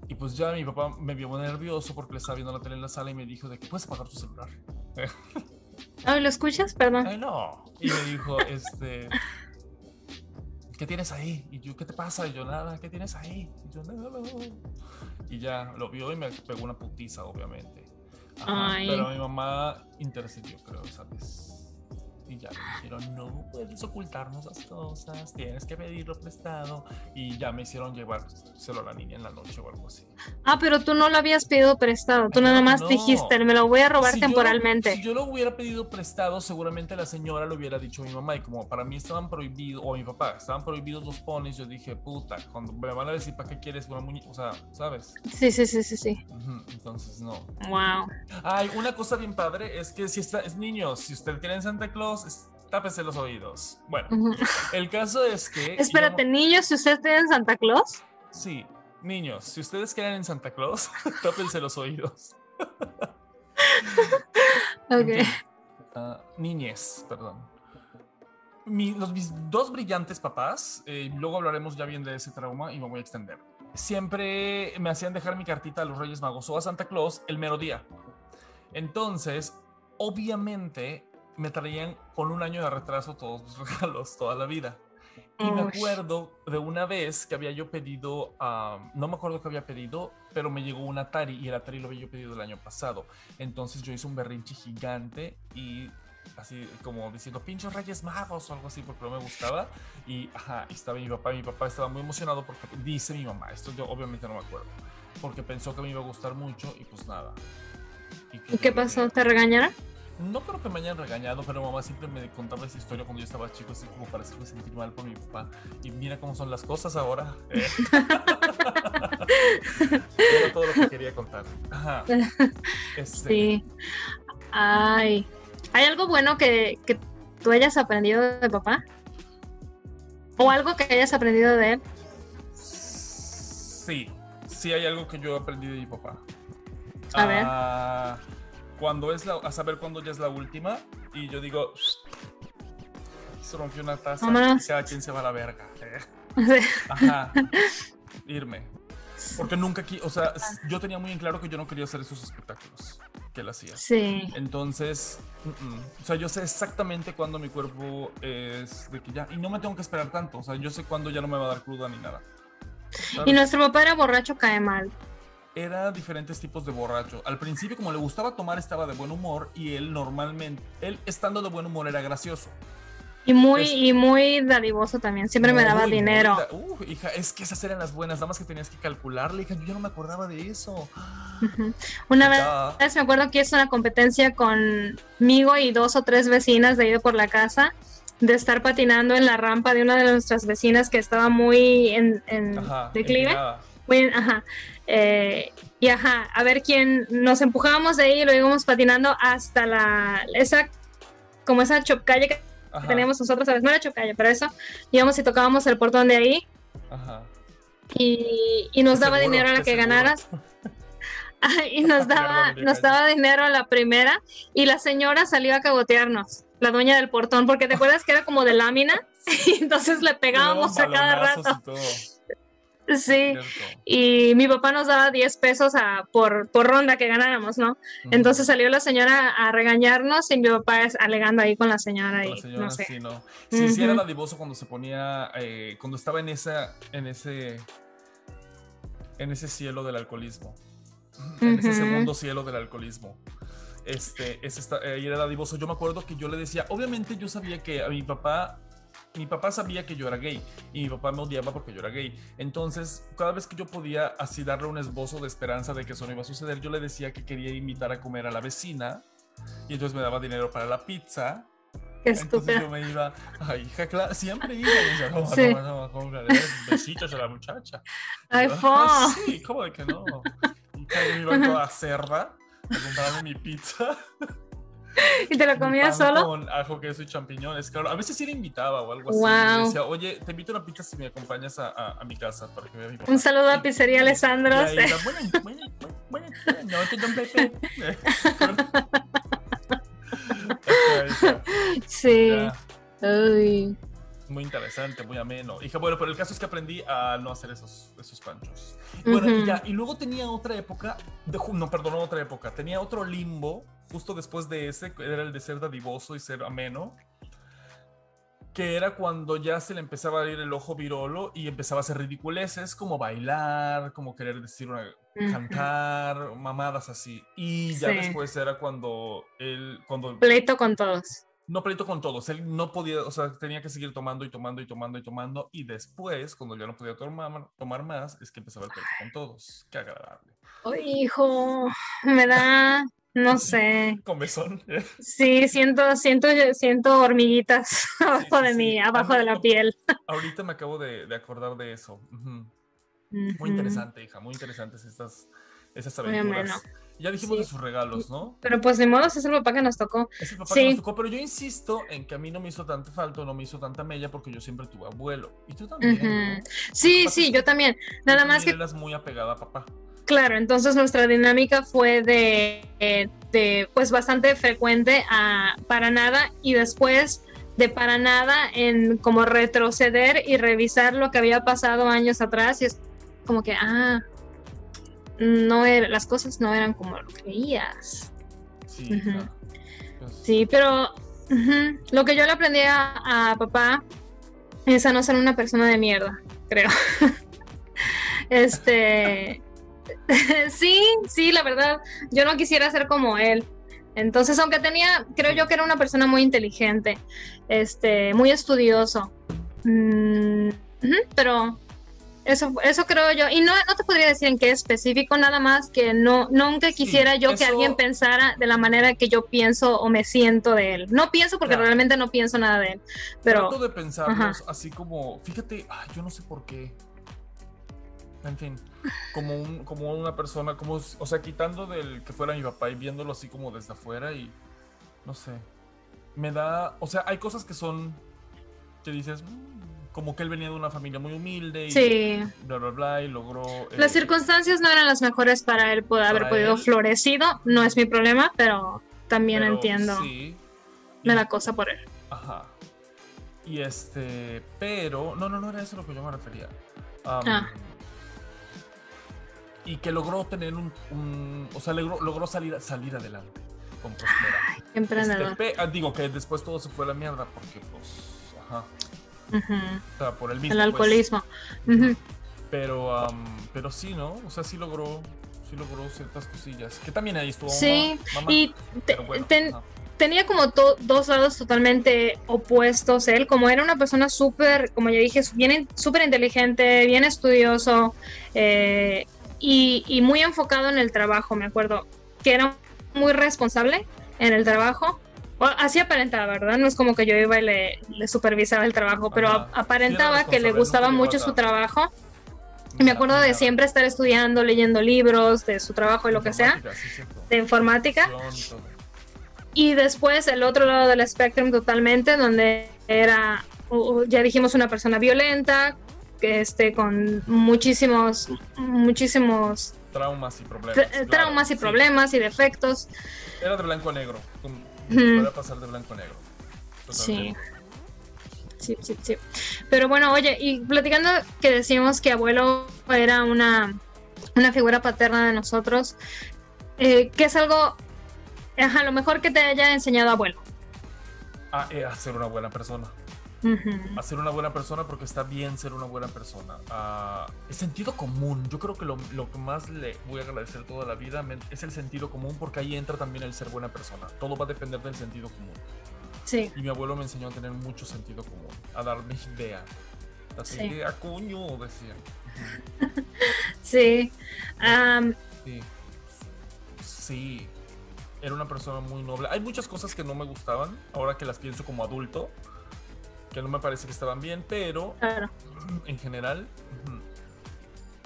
y pues ya mi papá me vio muy nervioso porque le estaba viendo la tele en la sala y me dijo de que puedes apagar tu celular. Ay, ¿lo escuchas? Perdón. Ay, no. Y me dijo, este, ¿qué tienes ahí? Y yo, ¿qué te pasa? Y yo, nada, ¿qué tienes ahí? Y yo, nada. Y ya lo vio y me pegó una putiza, obviamente. Ajá. Pero mi mamá intercedió, creo, ¿sabes? Y ya me dijeron, no puedes ocultarnos las cosas, tienes que pedirlo prestado. Y ya me hicieron llevárselo a la niña en la noche o algo así. Ah, pero tú no lo habías pedido prestado. Tú nada más no. dijiste, me lo voy a robar Si yo temporalmente. si yo lo hubiera pedido prestado, seguramente la señora lo hubiera dicho a mi mamá. Y como para mí estaban prohibidos, o a mi papá, estaban prohibidos los ponis, yo dije, puta, cuando me van a decir, ¿para qué quieres una muñeca? O sea, ¿sabes? Sí, sí, sí, sí, sí. Entonces, no. Wow. Ay, una cosa bien padre es que si está, es niños, si usted quiere en Santa Claus, es- tápese los oídos. Bueno, el caso es que. Espérate, niños, si ustedes tienen Santa Claus. Sí, niños, si ustedes quieren en Santa Claus, tápense los oídos. En Ok. ah, niñez, perdón. Mi- los, mis dos brillantes papás, eh, luego hablaremos ya bien de ese trauma y me voy a extender. Siempre me hacían dejar mi cartita a los Reyes Magos o a Santa Claus el mero día. Entonces, obviamente, me traían con un año de retraso todos los regalos, toda la vida. Y me acuerdo de una vez que había yo pedido, no me acuerdo que había pedido, pero me llegó un Atari y el Atari lo había yo pedido el año pasado. Entonces yo hice un berrinche gigante y así como diciendo pinchos Reyes Magos o algo así porque no me gustaba. Y ajá, y estaba mi papá, mi papá estaba muy emocionado porque dice mi mamá, esto yo obviamente no me acuerdo, porque pensó que me iba a gustar mucho y pues nada. ¿Y que qué pasó? ¿Te regañaron? No creo que me hayan regañado, pero mamá siempre me contaba esa historia cuando yo estaba chico, así como para hacerme sentir mal por mi papá. Y mira cómo son las cosas ahora. eh. Era todo lo que quería contar. Ajá. Este, Sí. Ay. ¿Hay algo bueno que, que tú hayas aprendido de papá? ¿O algo que hayas aprendido de él? Sí, sí hay algo que yo aprendí de mi papá. A ver. Cuando es la, a saber cuándo ya es la última y yo digo, se rompió una taza, Vámonos. y cada quien se va a la verga. eh. Ajá. Irme. Porque nunca aquí, o sea, yo tenía muy en claro que yo no quería hacer esos espectáculos que él hacía. Sí. Entonces, mm, mm. o sea, yo sé exactamente cuándo mi cuerpo es de que ya, y no me tengo que esperar tanto, o sea, yo sé cuándo ya no me va a dar cruda ni nada. Y ¿sabes? nuestro papá era borracho, cae mal. Era diferentes tipos de borracho. Al principio, como le gustaba tomar, estaba de buen humor y él normalmente, él estando de buen humor era gracioso. Y muy, Es- y muy dadivoso también. Siempre me daba muy dinero. Uh, hija, es que esas eran las buenas, nada más que tenías que calcularle, hija, yo ya no me acordaba de eso. Una vez me acuerdo que hice una competencia conmigo y dos o tres vecinas de ahí por la casa de estar patinando en la rampa de una de nuestras vecinas que estaba muy en, en Ajá, declive. Muy en- ajá. Eh, y ajá, a ver quién nos empujábamos de ahí y lo íbamos patinando hasta la esa como esa chopcalle que Ajá, teníamos nosotros, ¿sabes? No era chopcalle, pero eso íbamos y tocábamos el portón de ahí ajá. y, y nos daba Seguro, dinero a la que seguro. ganaras. Y nos daba, nos daba dinero a la primera y la señora salió a cagotearnos, la dueña del portón, porque te acuerdas que era como de lámina y entonces le pegábamos a cada rato. y todo, Sí. cierto. Y mi papá nos daba 10 pesos a, por, por ronda que ganáramos, ¿no? Ujú. Entonces salió la señora a regañarnos y mi papá es alegando ahí con la señora Con y la señora, no sé. sí, no. Sí, sí era dadivoso cuando se ponía, eh, cuando estaba en esa, en ese, en ese cielo del alcoholismo, en ese segundo cielo del alcoholismo. Este, ese eh, era dadivoso. Yo me acuerdo que yo le decía, obviamente yo sabía que a mi papá, mi papá sabía que yo era gay y mi papá me odiaba porque yo era gay. Entonces, cada vez que yo podía así darle un esbozo de esperanza de que eso no iba a suceder, yo le decía que quería invitar a comer a la vecina y entonces me daba dinero para la pizza Qué entonces yo me iba, ay, hija, claro, siempre iba y decía, no, Sí. no, no, no, no, besitos a la muchacha. Ay, yo. "Ah, Sí, ¿cómo de que no? Y yo iba toda cerda a comprarme mi pizza. ¿Y te lo comías solo? Con ajo, queso y champiñones, claro. A veces sí le invitaba o algo así. Guau. Le decía, oye, te invito a una pizza si me acompañas a, a, a mi casa para que a mi. Un saludo a Y- Pizzería y- Alessandro. y Sí. Uy. Muy interesante, muy ameno. Hija, bueno, pero el caso es que aprendí a no hacer esos, esos panchos. Bueno, y Ujú. ya, y luego tenía otra época, de, no, perdón, otra época, tenía otro limbo, justo después de ese, que era el de ser dadivoso y ser ameno, que era cuando ya se le empezaba a ir el ojo virolo y empezaba a hacer ridiculeces, como bailar, como querer decir una, cantar, mamadas así. Y ya Sí. después era cuando él, cuando Pleito con todos. no pleito con todos, él no podía, o sea, tenía que seguir tomando y tomando y tomando y tomando, y después, cuando ya no podía tomar, tomar más, es que empezaba el pleito con todos. Qué agradable. Ay, hijo, me da, no sé. Comezón. Sí, siento, siento, siento hormiguitas abajo de sí. mí, abajo de la piel. Ahorita me acabo de, de acordar de eso. Muy interesante, hija, muy interesantes estas, Muy aventuras. Ya dijimos Sí. de sus regalos, ¿no? Pero pues ni modo, es el papá que nos tocó. Es el papá que Sí. nos tocó, pero yo insisto en que a mí no me hizo tanta falta, no me hizo tanta mella porque yo siempre tuve abuelo. Y tú también. Sí, sí, yo que también. Tú Nada más que, eras muy apegada a papá. Claro, entonces nuestra dinámica fue de, de, pues bastante frecuente a para nada y después de para nada en como retroceder y revisar lo que había pasado años atrás y es como que, ah, no era, las cosas no eran como lo creías. Sí. Pues, Sí, pero lo que yo le aprendí a, a papá es a no ser una persona de mierda, creo. este, sí, sí, la verdad, yo no quisiera ser como él. Entonces, aunque tenía, creo yo que era una persona muy inteligente, este, muy estudioso, Mm, pero eso, eso creo yo. Y no, no te podría decir en qué específico, nada más que no, nunca Sí, quisiera yo que eso- alguien pensara de la manera que yo pienso o me siento de él. No pienso porque Claro. realmente no pienso nada de él, pero Trato de pensarlos Ajá. así como, fíjate, ay, yo no sé por qué. En fin, como, un, como una persona, como, o sea, quitando del que fuera mi papá y viéndolo así como desde afuera y no sé, me da, o sea, hay cosas que son, que dices, "Mm", como que él venía de una familia muy humilde y sí. bla, bla, bla, y logró... Las eh, circunstancias no eran las mejores para él poder haber podido él. florecido, no es mi problema, pero también pero entiendo, Sí, me da cosa por él. Ajá. Y este, pero, no, no, no era eso a lo que yo me refería. Am, Ah. Y que logró tener un, un- o sea, logró, logró salir, salir adelante con prosperar. Este, ah, digo que después todo se fue a la mierda porque, pues, ajá, o sea, por el mismo. El pues. alcoholismo. Ujú. Pero, am, pero sí, ¿no? O sea, sí logró, sí logró ciertas cosillas. Que también ahí estuvo. Sí, mamá, mamá, Y te- pero bueno, ten- ajá. tenía como to- dos lados totalmente opuestos él, como era una persona súper, como ya dije, bien, súper inteligente, bien estudioso eh, y, y muy enfocado en el trabajo, me acuerdo, que era muy responsable en el trabajo. O, así aparentaba, ¿verdad? No es como que yo iba y le, le supervisaba el trabajo, pero Ajá. a- aparentaba que le gustaba mucho su trabajo. Y me acuerdo de siempre estar estudiando, leyendo libros de su trabajo y lo que sea, sí, de informática. Y después el otro lado del espectrum totalmente, donde era, ya dijimos, una persona violenta, que este, con muchísimos, muchísimos Traumas y problemas. tra- claro, traumas y sí. problemas y defectos. Era de blanco a negro. Ujú. Puede pasar de blanco a negro. Sí. Totalmente. Sí, sí, sí. Pero bueno, oye, y platicando que decimos que abuelo era una, una figura paterna de nosotros, eh, ¿qué es algo, ajá, lo mejor que te haya enseñado abuelo? Ah, eh, a ser una buena persona. Ujú. A ser una buena persona porque está bien ser una buena persona. Ah, el sentido común. Yo creo que lo, lo que más le voy a agradecer toda la vida es el sentido común porque ahí entra también el ser buena persona. Todo va a depender del sentido común. Sí, Y mi abuelo me enseñó a tener mucho sentido común, a darme idea. Date Sí. idea, coño, decía. sí. Am, Sí. Sí. Era una persona muy noble. Hay muchas cosas que no me gustaban, ahora que las pienso como adulto, que no me parece que estaban bien, pero claro. en general,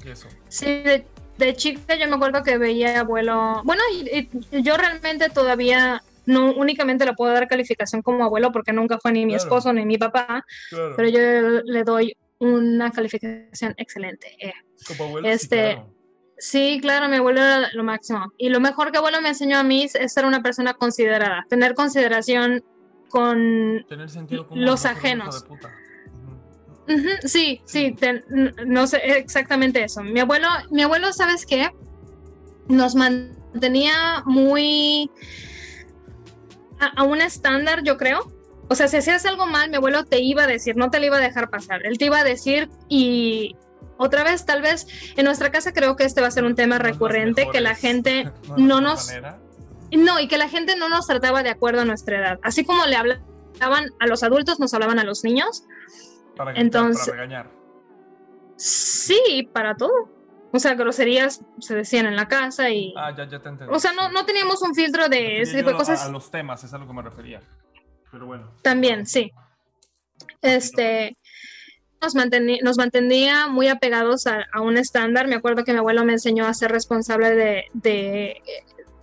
eso. Sí, de, de chica yo me acuerdo que veía abuelo. Bueno, y, y yo realmente todavía no únicamente le puedo dar calificación como abuelo porque nunca fue ni mi Claro. esposo ni mi papá, Claro. pero yo le doy una calificación excelente. eh. Como abuelo, sí, este, claro. Sí, claro, mi abuelo era lo máximo. Y lo mejor que abuelo me enseñó a mí es ser una persona considerada, tener consideración con Tener sentido común. los ajenos. sí, sí, no sé exactamente eso. Mi abuelo, mi abuelo, ¿sabes qué? Nos mantenía muy a, a un estándar, yo creo. O sea, si hacías algo mal, mi abuelo te iba a decir, no te lo iba a dejar pasar. Él te iba a decir y otra vez, tal vez en nuestra casa creo que este va a ser un tema recurrente, que la gente no nos manera no, y que la gente no nos trataba de acuerdo a nuestra edad. Así como le hablaban a los adultos, nos hablaban a los niños. para Entonces- para regañar. Sí, para todo. O sea, groserías se decían en la casa y... Ah, ya, ya te entendí. o sea, no, no teníamos un filtro de ese tipo de cosas. A, los temas, es a lo que me refería. Pero bueno. También, sí. Este, nos, manteni- nos mantenía muy apegados a, a un estándar. Me acuerdo que mi abuelo me enseñó a ser responsable de, de,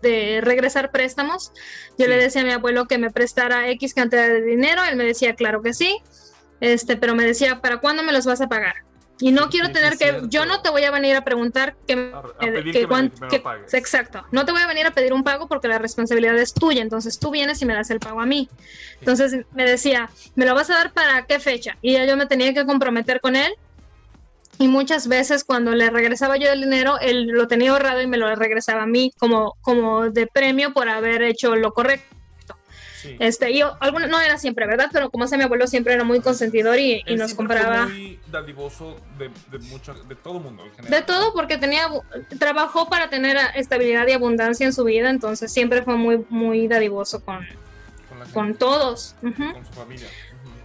de regresar préstamos. Yo le decía a mi abuelo que me prestara X cantidad de dinero. Él me decía, claro que sí. Este, pero me decía, ¿para cuándo me los vas a pagar? Y no quiero sí, tener que, yo no te voy a venir a preguntar que, A- a que- me- me exacto, no te voy a venir a pedir un pago porque la responsabilidad es tuya, entonces tú vienes y me das el pago a mí. Entonces me decía, ¿me lo vas a dar para qué fecha? Y ya yo me tenía que comprometer con él. Y muchas veces cuando le regresaba yo el dinero, él lo tenía ahorrado y me lo regresaba a mí como, como de premio por haber hecho lo correcto. Sí. Este, y yo, alguna, no era siempre, ¿verdad? Pero como sea, mi abuelo siempre era muy consentidor y, nos siempre fue compraba muy dadivoso de, de, mucho, de todo mundo en general. de todo porque tenía, trabajó para tener estabilidad y abundancia en su vida, entonces siempre fue muy, muy dadivoso con, Con, todos. Con su familia.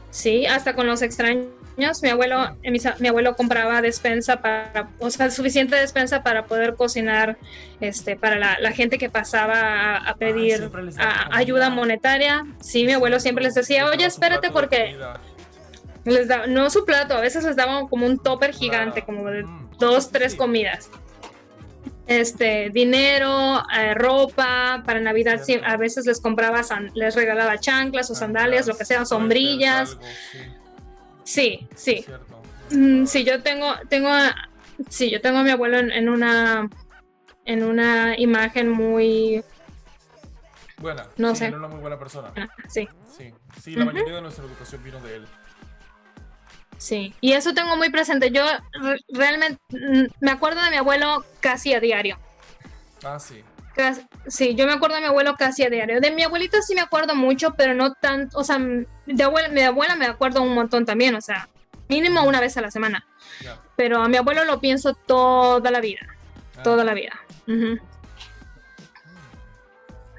Sí, hasta con los extraños. Mi abuelo, mi, abuelo compraba despensa para, o sea, suficiente despensa para poder cocinar, este, para la, la gente que pasaba a, a pedir a- ayuda monetaria. Sí, mi abuelo siempre les decía, oye, espérate porque les da, no su plato, a veces les daban como un topper gigante, como de Ujú. dos, tres comidas. Este, dinero, eh, ropa, para Navidad sí, a veces les compraba, san- les regalaba chanclas o sandalias, lo que sea, sombrillas. Sí, Sí. Mm, sí, yo tengo, tengo, a- sí, yo tengo a mi abuelo en, en una, en una imagen muy, Buena. No sí, sé. Era una muy buena persona. sí, Sí, sí, la mayoría de nuestra educación vino de él. sí. Y eso tengo muy presente. Yo re- realmente mm, me acuerdo de mi abuelo casi a diario. Ah, sí. Sí, yo me acuerdo de mi abuelo casi a diario. De mi abuelita sí me acuerdo mucho, pero no tanto, o sea, de abuela, mi abuela me acuerdo un montón también, o sea, mínimo una vez a la semana. Pero a mi abuelo lo pienso toda la vida, Ah. toda la vida.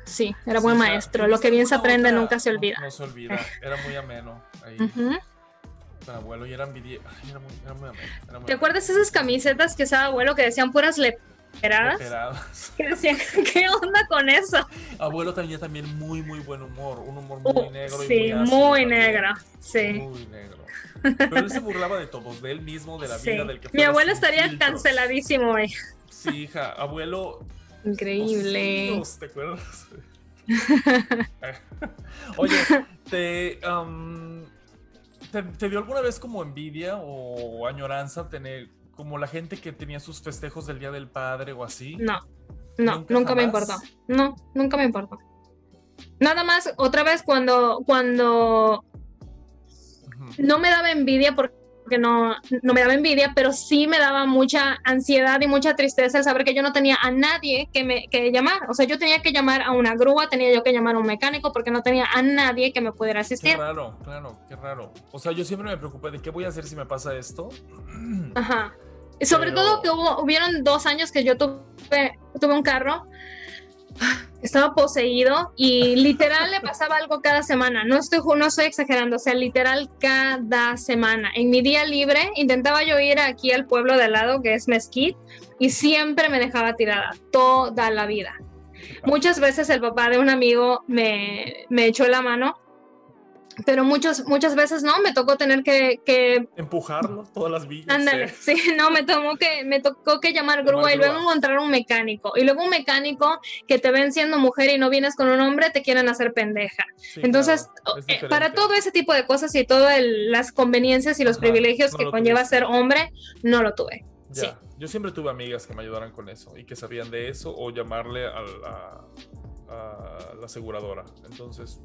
Sí, era buen Sí, maestro. Lo que bien se aprende otra- nunca se olvida. No, se olvida. Era muy ameno ahí. Con abuelo y era envidia. Ay, era muy, era muy ameno. era muy ¿Te acuerdas esas camisetas que usaba abuelo que decían puras leperadas? Decían, ¿qué onda con eso? Abuelo tenía también muy, muy buen humor. Un humor muy Uh, negro y sí, muy ácido muy negra. Sí. Muy negro. Pero él se burlaba de todos, de él mismo, de la Sí. vida, del que Mi abuelo estaría filtros. canceladísimo hoy. Sí, hija. Abuelo. Increíble. ¿te acuerdas? Oye, te, te, te dio alguna vez como envidia o añoranza tener como la gente que tenía sus festejos del Día del Padre o así? No, no, ¿Nunca nunca, me importó. No, nunca me importó. Nada más, otra vez cuando, cuando no me daba envidia porque no, no me daba envidia, pero sí me daba mucha ansiedad y mucha tristeza el saber que yo no tenía a nadie que me que llamar. O sea, yo tenía que llamar a una grúa, tenía yo que llamar a un mecánico porque no tenía a nadie que me pudiera Qué asistir. raro, claro, qué raro. O sea, yo siempre me preocupé de qué voy a hacer si me pasa esto. Ajá. Sobre Pero- todo que hubo, hubieron dos años que yo tuve, tuve un carro, estaba poseído y literal le pasaba algo cada semana. No estoy, no estoy exagerando, o sea, literal cada semana. En mi día libre intentaba yo ir aquí al pueblo de al lado, que es Mesquite, y siempre me dejaba tirada, toda la vida. Muchas veces el papá de un amigo me, me echó la mano, pero muchos, muchas veces no, me tocó tener que, que Empujarlo, todas las villas. Ándale, eh. sí, no, me tomó que, me tocó que llamar grúa y luego encontrar un mecánico. Y luego un mecánico que te ven siendo mujer y no vienes con un hombre, te quieren hacer pendeja. Sí, Entonces, claro, eh, para todo ese tipo de cosas y todas las conveniencias y los Ajá, privilegios no que conlleva ser hombre, no lo tuve. Ya, sí. Yo siempre tuve amigas que me ayudaran con eso y que sabían de eso o llamarle a la, a la aseguradora. Entonces.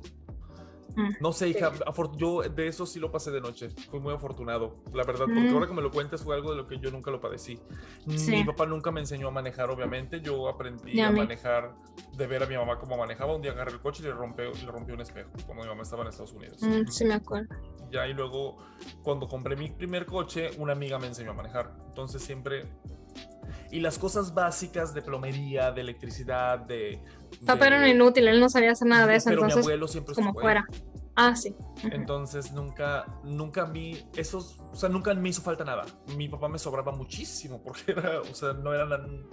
No sé, hija, yo de eso sí lo pasé de noche. Fui muy afortunado, la verdad, porque Mm. ahora que me lo cuentas fue algo de lo que yo nunca lo padecí. Sí. Mi papá nunca me enseñó a manejar, obviamente. Yo aprendí a manejar de ver a mi mamá cómo manejaba. Un día agarré el coche y le rompió, le rompió un espejo cuando mi mamá estaba en Estados Unidos. Mm, sí, me acuerdo. Ya, y luego, cuando compré mi primer coche, una amiga me enseñó a manejar. Entonces siempre... Y las cosas básicas de plomería, de electricidad, de... Papá era un de- inútil, él no sabía hacer nada de eso, Pero mi entonces, abuelo siempre como fuera. Ah, sí. Entonces nunca, nunca a mí, esos, o sea, nunca me hizo falta nada. Mi papá me sobraba muchísimo porque era, o sea, no era tan-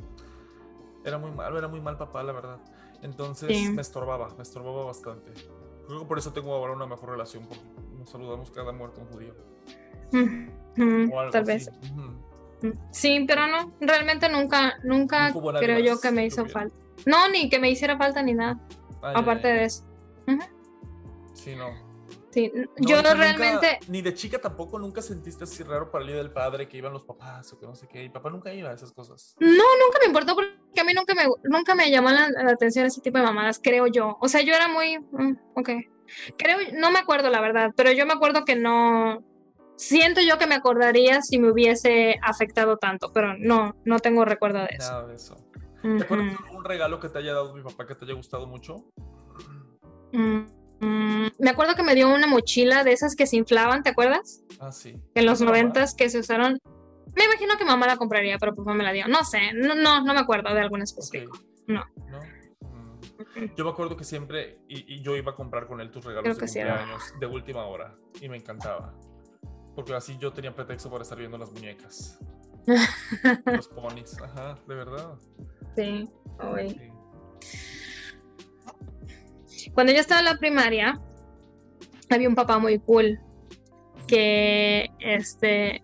era muy malo, era muy mal papá, la verdad. Entonces Sí. me estorbaba, me estorbaba bastante. Creo que por eso tengo ahora una mejor relación, porque nos saludamos cada muerto un judío. O algo Tal así. vez. Sí, pero no, realmente nunca, nunca Nunca nadie creo yo que me hizo falta. No, ni que me hiciera falta ni nada, Ay, aparte ay, ay. de eso. Sí, no. Sí, No, yo nunca- realmente, ni de chica tampoco nunca sentiste así raro para el día del padre que iban los papás o que no sé qué. Y papá nunca iba a esas cosas. no, nunca me importó porque a mí nunca me, nunca me llamó la, la atención ese tipo de mamadas, creo yo. O sea, yo era muy, mm, ok. Creo, no me acuerdo la verdad, pero yo me acuerdo que no, siento yo que me acordaría si me hubiese afectado tanto, pero no, no tengo recuerdo de eso. Nada de eso. ¿Te acuerdas de algún regalo que te haya dado mi papá que te haya gustado mucho? Mm, mm, me acuerdo que me dio una mochila de esas que se inflaban, ¿te acuerdas? Ah, sí. En los noventas que se usaron. Me imagino que mamá la compraría, pero papá me la dio. No sé, no, no, no me acuerdo de algún específico. No. ¿No? Mm. Yo me acuerdo que siempre, y, y yo iba a comprar con él tus regalos Creo de sí, cumpleaños de última hora. Y me encantaba. Porque así yo tenía pretexto para estar viendo las muñecas. los ponis. Ajá, de verdad. Sí, uy. Sí. Cuando yo estaba en la primaria, había un papá muy cool que, este,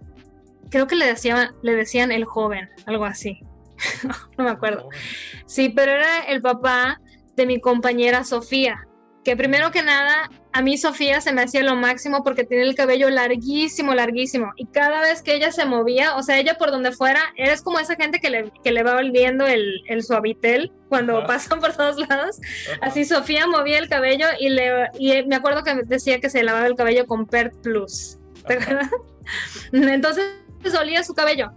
creo que le decían, le decían el joven, algo así. no me acuerdo. Sí, pero era el papá de mi compañera Sofía. Que primero que nada, a mí Sofía se me hacía lo máximo porque tiene el cabello larguísimo, larguísimo. Y cada vez que ella se movía, o sea, ella por donde fuera, eres como esa gente que le, que le va volviendo el, el suavitel cuando Ajá. pasan por todos lados. Ajá. Así Sofía movía el cabello y, le, y me acuerdo que decía que se lavaba el cabello con Pert Plus. ¿Te acuerdas? Entonces olía su cabello.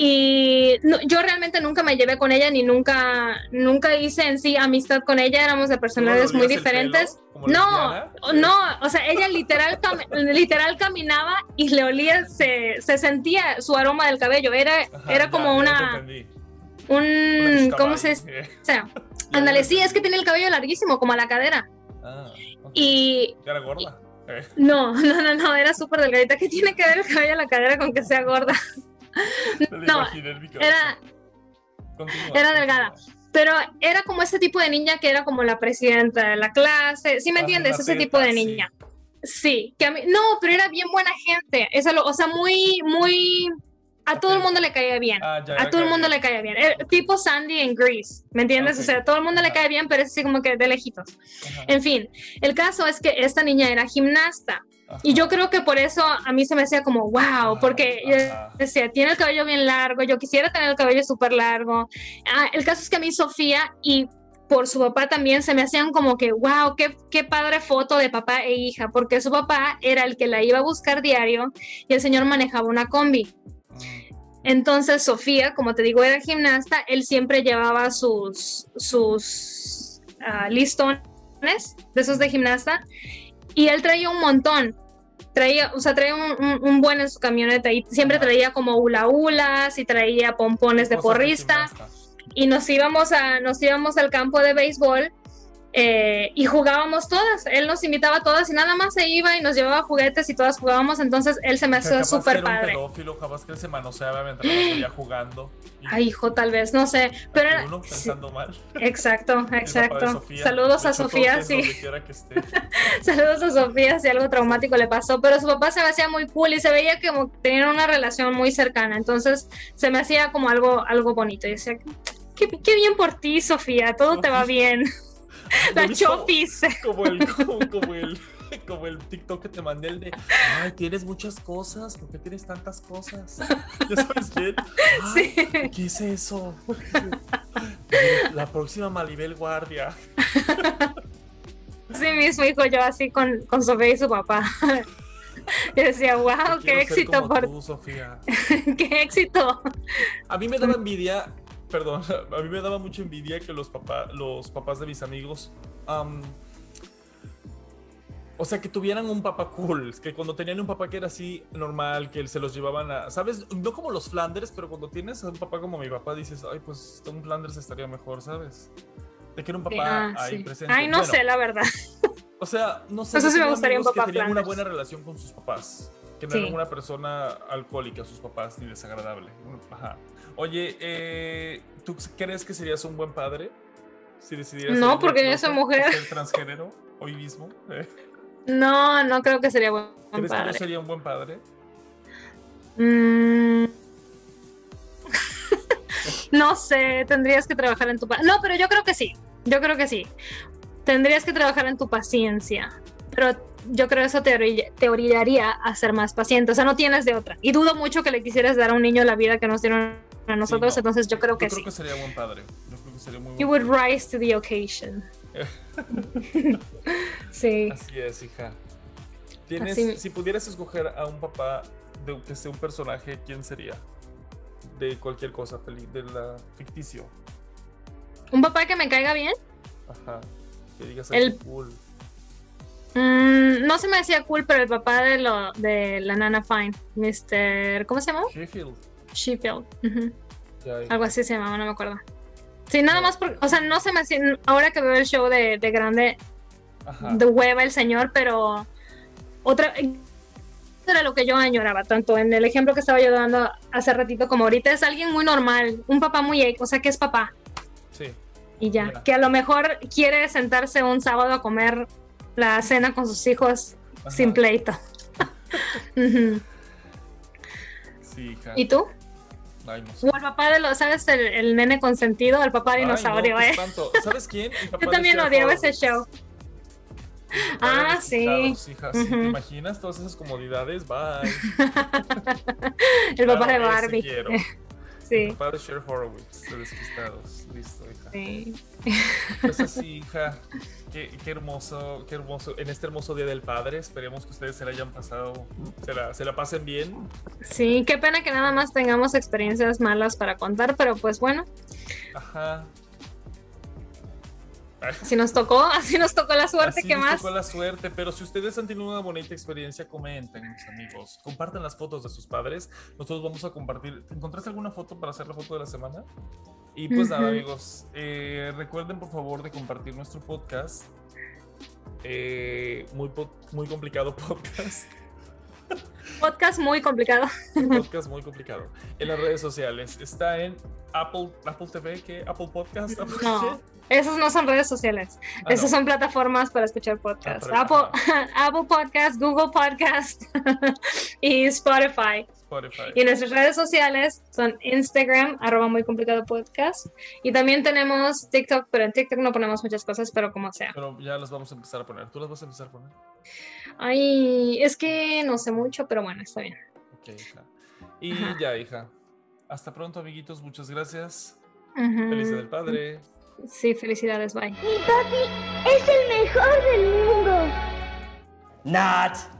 Y no- yo realmente nunca me llevé con ella ni nunca, nunca hice en sí amistad con ella. Éramos de ¿Tú no personalidades muy pelo, diferentes. No, no, o sea, ella literal, cam- literal caminaba y le olía, se, se sentía su aroma del cabello. Era, Ajá, era como ya una, un, ¿cómo se dice? O sea, ya sí, es que tiene el cabello larguísimo, como a la cadera. Ah, ok. Y Ya era gorda. No, no, no, no, era súper delgadita. ¿Qué tiene que ver el cabello a la cadera con que sea gorda? No. Era, era delgada. pero era como ese tipo de niña que era como la presidenta de la clase. ¿Sí me entiendes? una Ese teta, tipo de niña. Sí, que a mí, no, pero era bien buena gente. Eso lo, o sea, muy, muy, a todo el mundo le caía bien. Ah, ya, A ya todo el mundo le caía bien. Eh, tipo Sandy en Grease, ¿me entiendes? O sea, a todo el mundo le cae bien, pero es así como que de lejitos. Ajá, En fin, el caso es que esta niña era gimnasta. Ajá. Y yo creo que por eso a mí se me hacía como, wow, porque yo decía, tiene el cabello bien largo, yo quisiera tener el cabello súper largo. Ah, el caso es que a mí Sofía y por su papá también se me hacían como que, wow, qué, qué padre foto de papá e hija, porque su papá era el que la iba a buscar diario y el señor manejaba una combi. Mm, Entonces Sofía, como te digo, era gimnasta, él siempre llevaba sus, sus ah, listones de esos de gimnasta y él traía un montón. Traía, o sea, traía un, un- un buen en su camioneta y siempre traía como hula hulas y traía pompones de porrista. y nos íbamos a nos íbamos al campo de béisbol eh, y jugábamos todas. Él nos invitaba a todas y nada más se iba y nos llevaba juguetes y todas jugábamos. Entonces él se me hacía súper era un padre. pedófilo, capaz que él se manoseaba mientras jugando. Y Ay, hijo, tal vez, no sé. Pero era- uno sí, pensando mal. exacto, exacto. Saludos a Sofía, sí. que esté. Saludos a Sofía si algo traumático le pasó. Pero su papá se me hacía muy cool y se veía que tenían una relación muy cercana. Entonces se me hacía como algo, algo bonito. Y decía, qué, qué bien por ti, Sofía, todo te va bien. ¿Lo La como- chofis. Como el, como, como el, como el TikTok que te mandé, el de, ay, tienes muchas cosas, ¿por qué tienes tantas cosas? ¿Ya sabes quién? Ay, Sí. ¿Qué es eso? La próxima Malibel Guardia. así mismo, hijo, yo así con, con Sofía y su papá. Yo decía, wow, qué éxito por tú, Sofía. qué éxito. A mí me daba envidia, perdón, a mí me daba mucha envidia que los, papá, los papás de mis amigos, am, o sea, que tuvieran un papá cool, que cuando tenían un papá que era así normal, que se los llevaban a, ¿sabes? No como los Flanders, pero cuando tienes a un papá como mi papá, dices, ay, pues un Flanders estaría mejor, ¿sabes? De que era un papá Ah, ahí sí. presente. Ay, no Bueno, sé, la verdad. O sea, no sé. Eso yo sí me gustaría un amigos que papá tenían una Flanders. buena relación con sus papás. Que no Sí. eran una persona alcohólica, sus papás, ni desagradable. Ajá. Oye, eh, ¿tú crees que serías un buen padre? Si decidieras. No, ser porque yo soy mujer. Ser transgénero hoy mismo. ¿eh? No, no creo que sería buen ¿Crees que padre. yo sería un buen padre? Mm. no sé, tendrías que trabajar en tu... No, pero yo creo que sí, yo creo que sí. Tendrías que trabajar en tu paciencia, pero yo creo eso te, te orillaría a ser más paciente, o sea, no tienes de otra. Y dudo mucho que le quisieras dar a un niño la vida que nos dieron a nosotros, no. entonces yo creo Yo que creo sí. que sería buen padre. Yo creo que sería muy You buen would rise to the occasion. sí. Así es, hija. Tienes, Así- Si pudieras escoger a un papá de que sea un personaje, ¿quién sería? De cualquier cosa, peli- de la ficticio. Un papá que me caiga bien. Ajá. Que digas El- "Ay, qué cool. Mm, no se me hacía cool, pero el papá de, lo, de la Nana Fine, Mr. ¿Cómo se llama? Sheffield. Sheffield. ujú. Ya, Algo así se llamaba, no me acuerdo. Sí, nada más porque, o sea, no se me hacía, ahora que veo el show de, de grande, Ajá. de hueva el señor, pero otra, era lo que yo añoraba, tanto en el ejemplo que estaba yo dando hace ratito como ahorita, es alguien muy normal, un papá muy, o sea, que es papá Sí. y ya, Ya. que a lo mejor quiere sentarse un sábado a comer la cena con sus hijos Ajá. sin pleito. Sí, hija. ¿Y tú? Ay, no sé. O el papá de los, ¿sabes? El, el nene consentido, el papá Ay, no, dinosaurio, qué ¿eh? ¿Sabes quién? Papá Yo de también odiaba ese show. De Ah, sí. hija, sí, ¿Te Ujú. imaginas todas esas comodidades? Bye. el papá Claro, de ese Barbie. Sí. Cher Horowitz, de Despistados. Listo, hija. sí. Pues así, hija. Qué, qué hermoso, qué hermoso. En este hermoso Día del Padre, esperemos que ustedes se la hayan pasado, se la, se la pasen bien. Sí, qué pena que nada más tengamos experiencias malas para contar, pero pues bueno, Ajá. Así nos tocó, así nos tocó la suerte, Así ¿qué nos más? tocó la suerte, pero si ustedes han tenido una bonita experiencia, comenten, mis amigos. Compartan las fotos de sus padres. Nosotros vamos a compartir. ¿Encontraste alguna foto para hacer la foto de la semana? Y pues nada, Ujú. amigos, eh, recuerden por favor de compartir nuestro podcast. Eh, muy, po- muy complicado podcast. Podcast muy complicado. podcast muy complicado. En las redes sociales. Está en Apple, Apple TV, ¿qué? Apple Podcast. Apple No, esas no son redes sociales, Ah, esas no. son plataformas para escuchar podcasts. Ah, Apple, Apple Podcast, Google Podcast y Spotify. Spotify. Y nuestras redes sociales son Instagram, arroba muy complicado podcast. Y también tenemos TikTok, pero en TikTok no ponemos muchas cosas, pero como sea. Pero ya las vamos a empezar a poner. ¿Tú las vas a empezar a poner? Ay, es que no sé mucho, pero bueno, está bien. Ok, hija. Y Ajá. ya, hija. Hasta pronto, amiguitos. Muchas gracias. Día del Padre. Sí, felicidades, bye. Mi papi es el mejor del mundo. Not.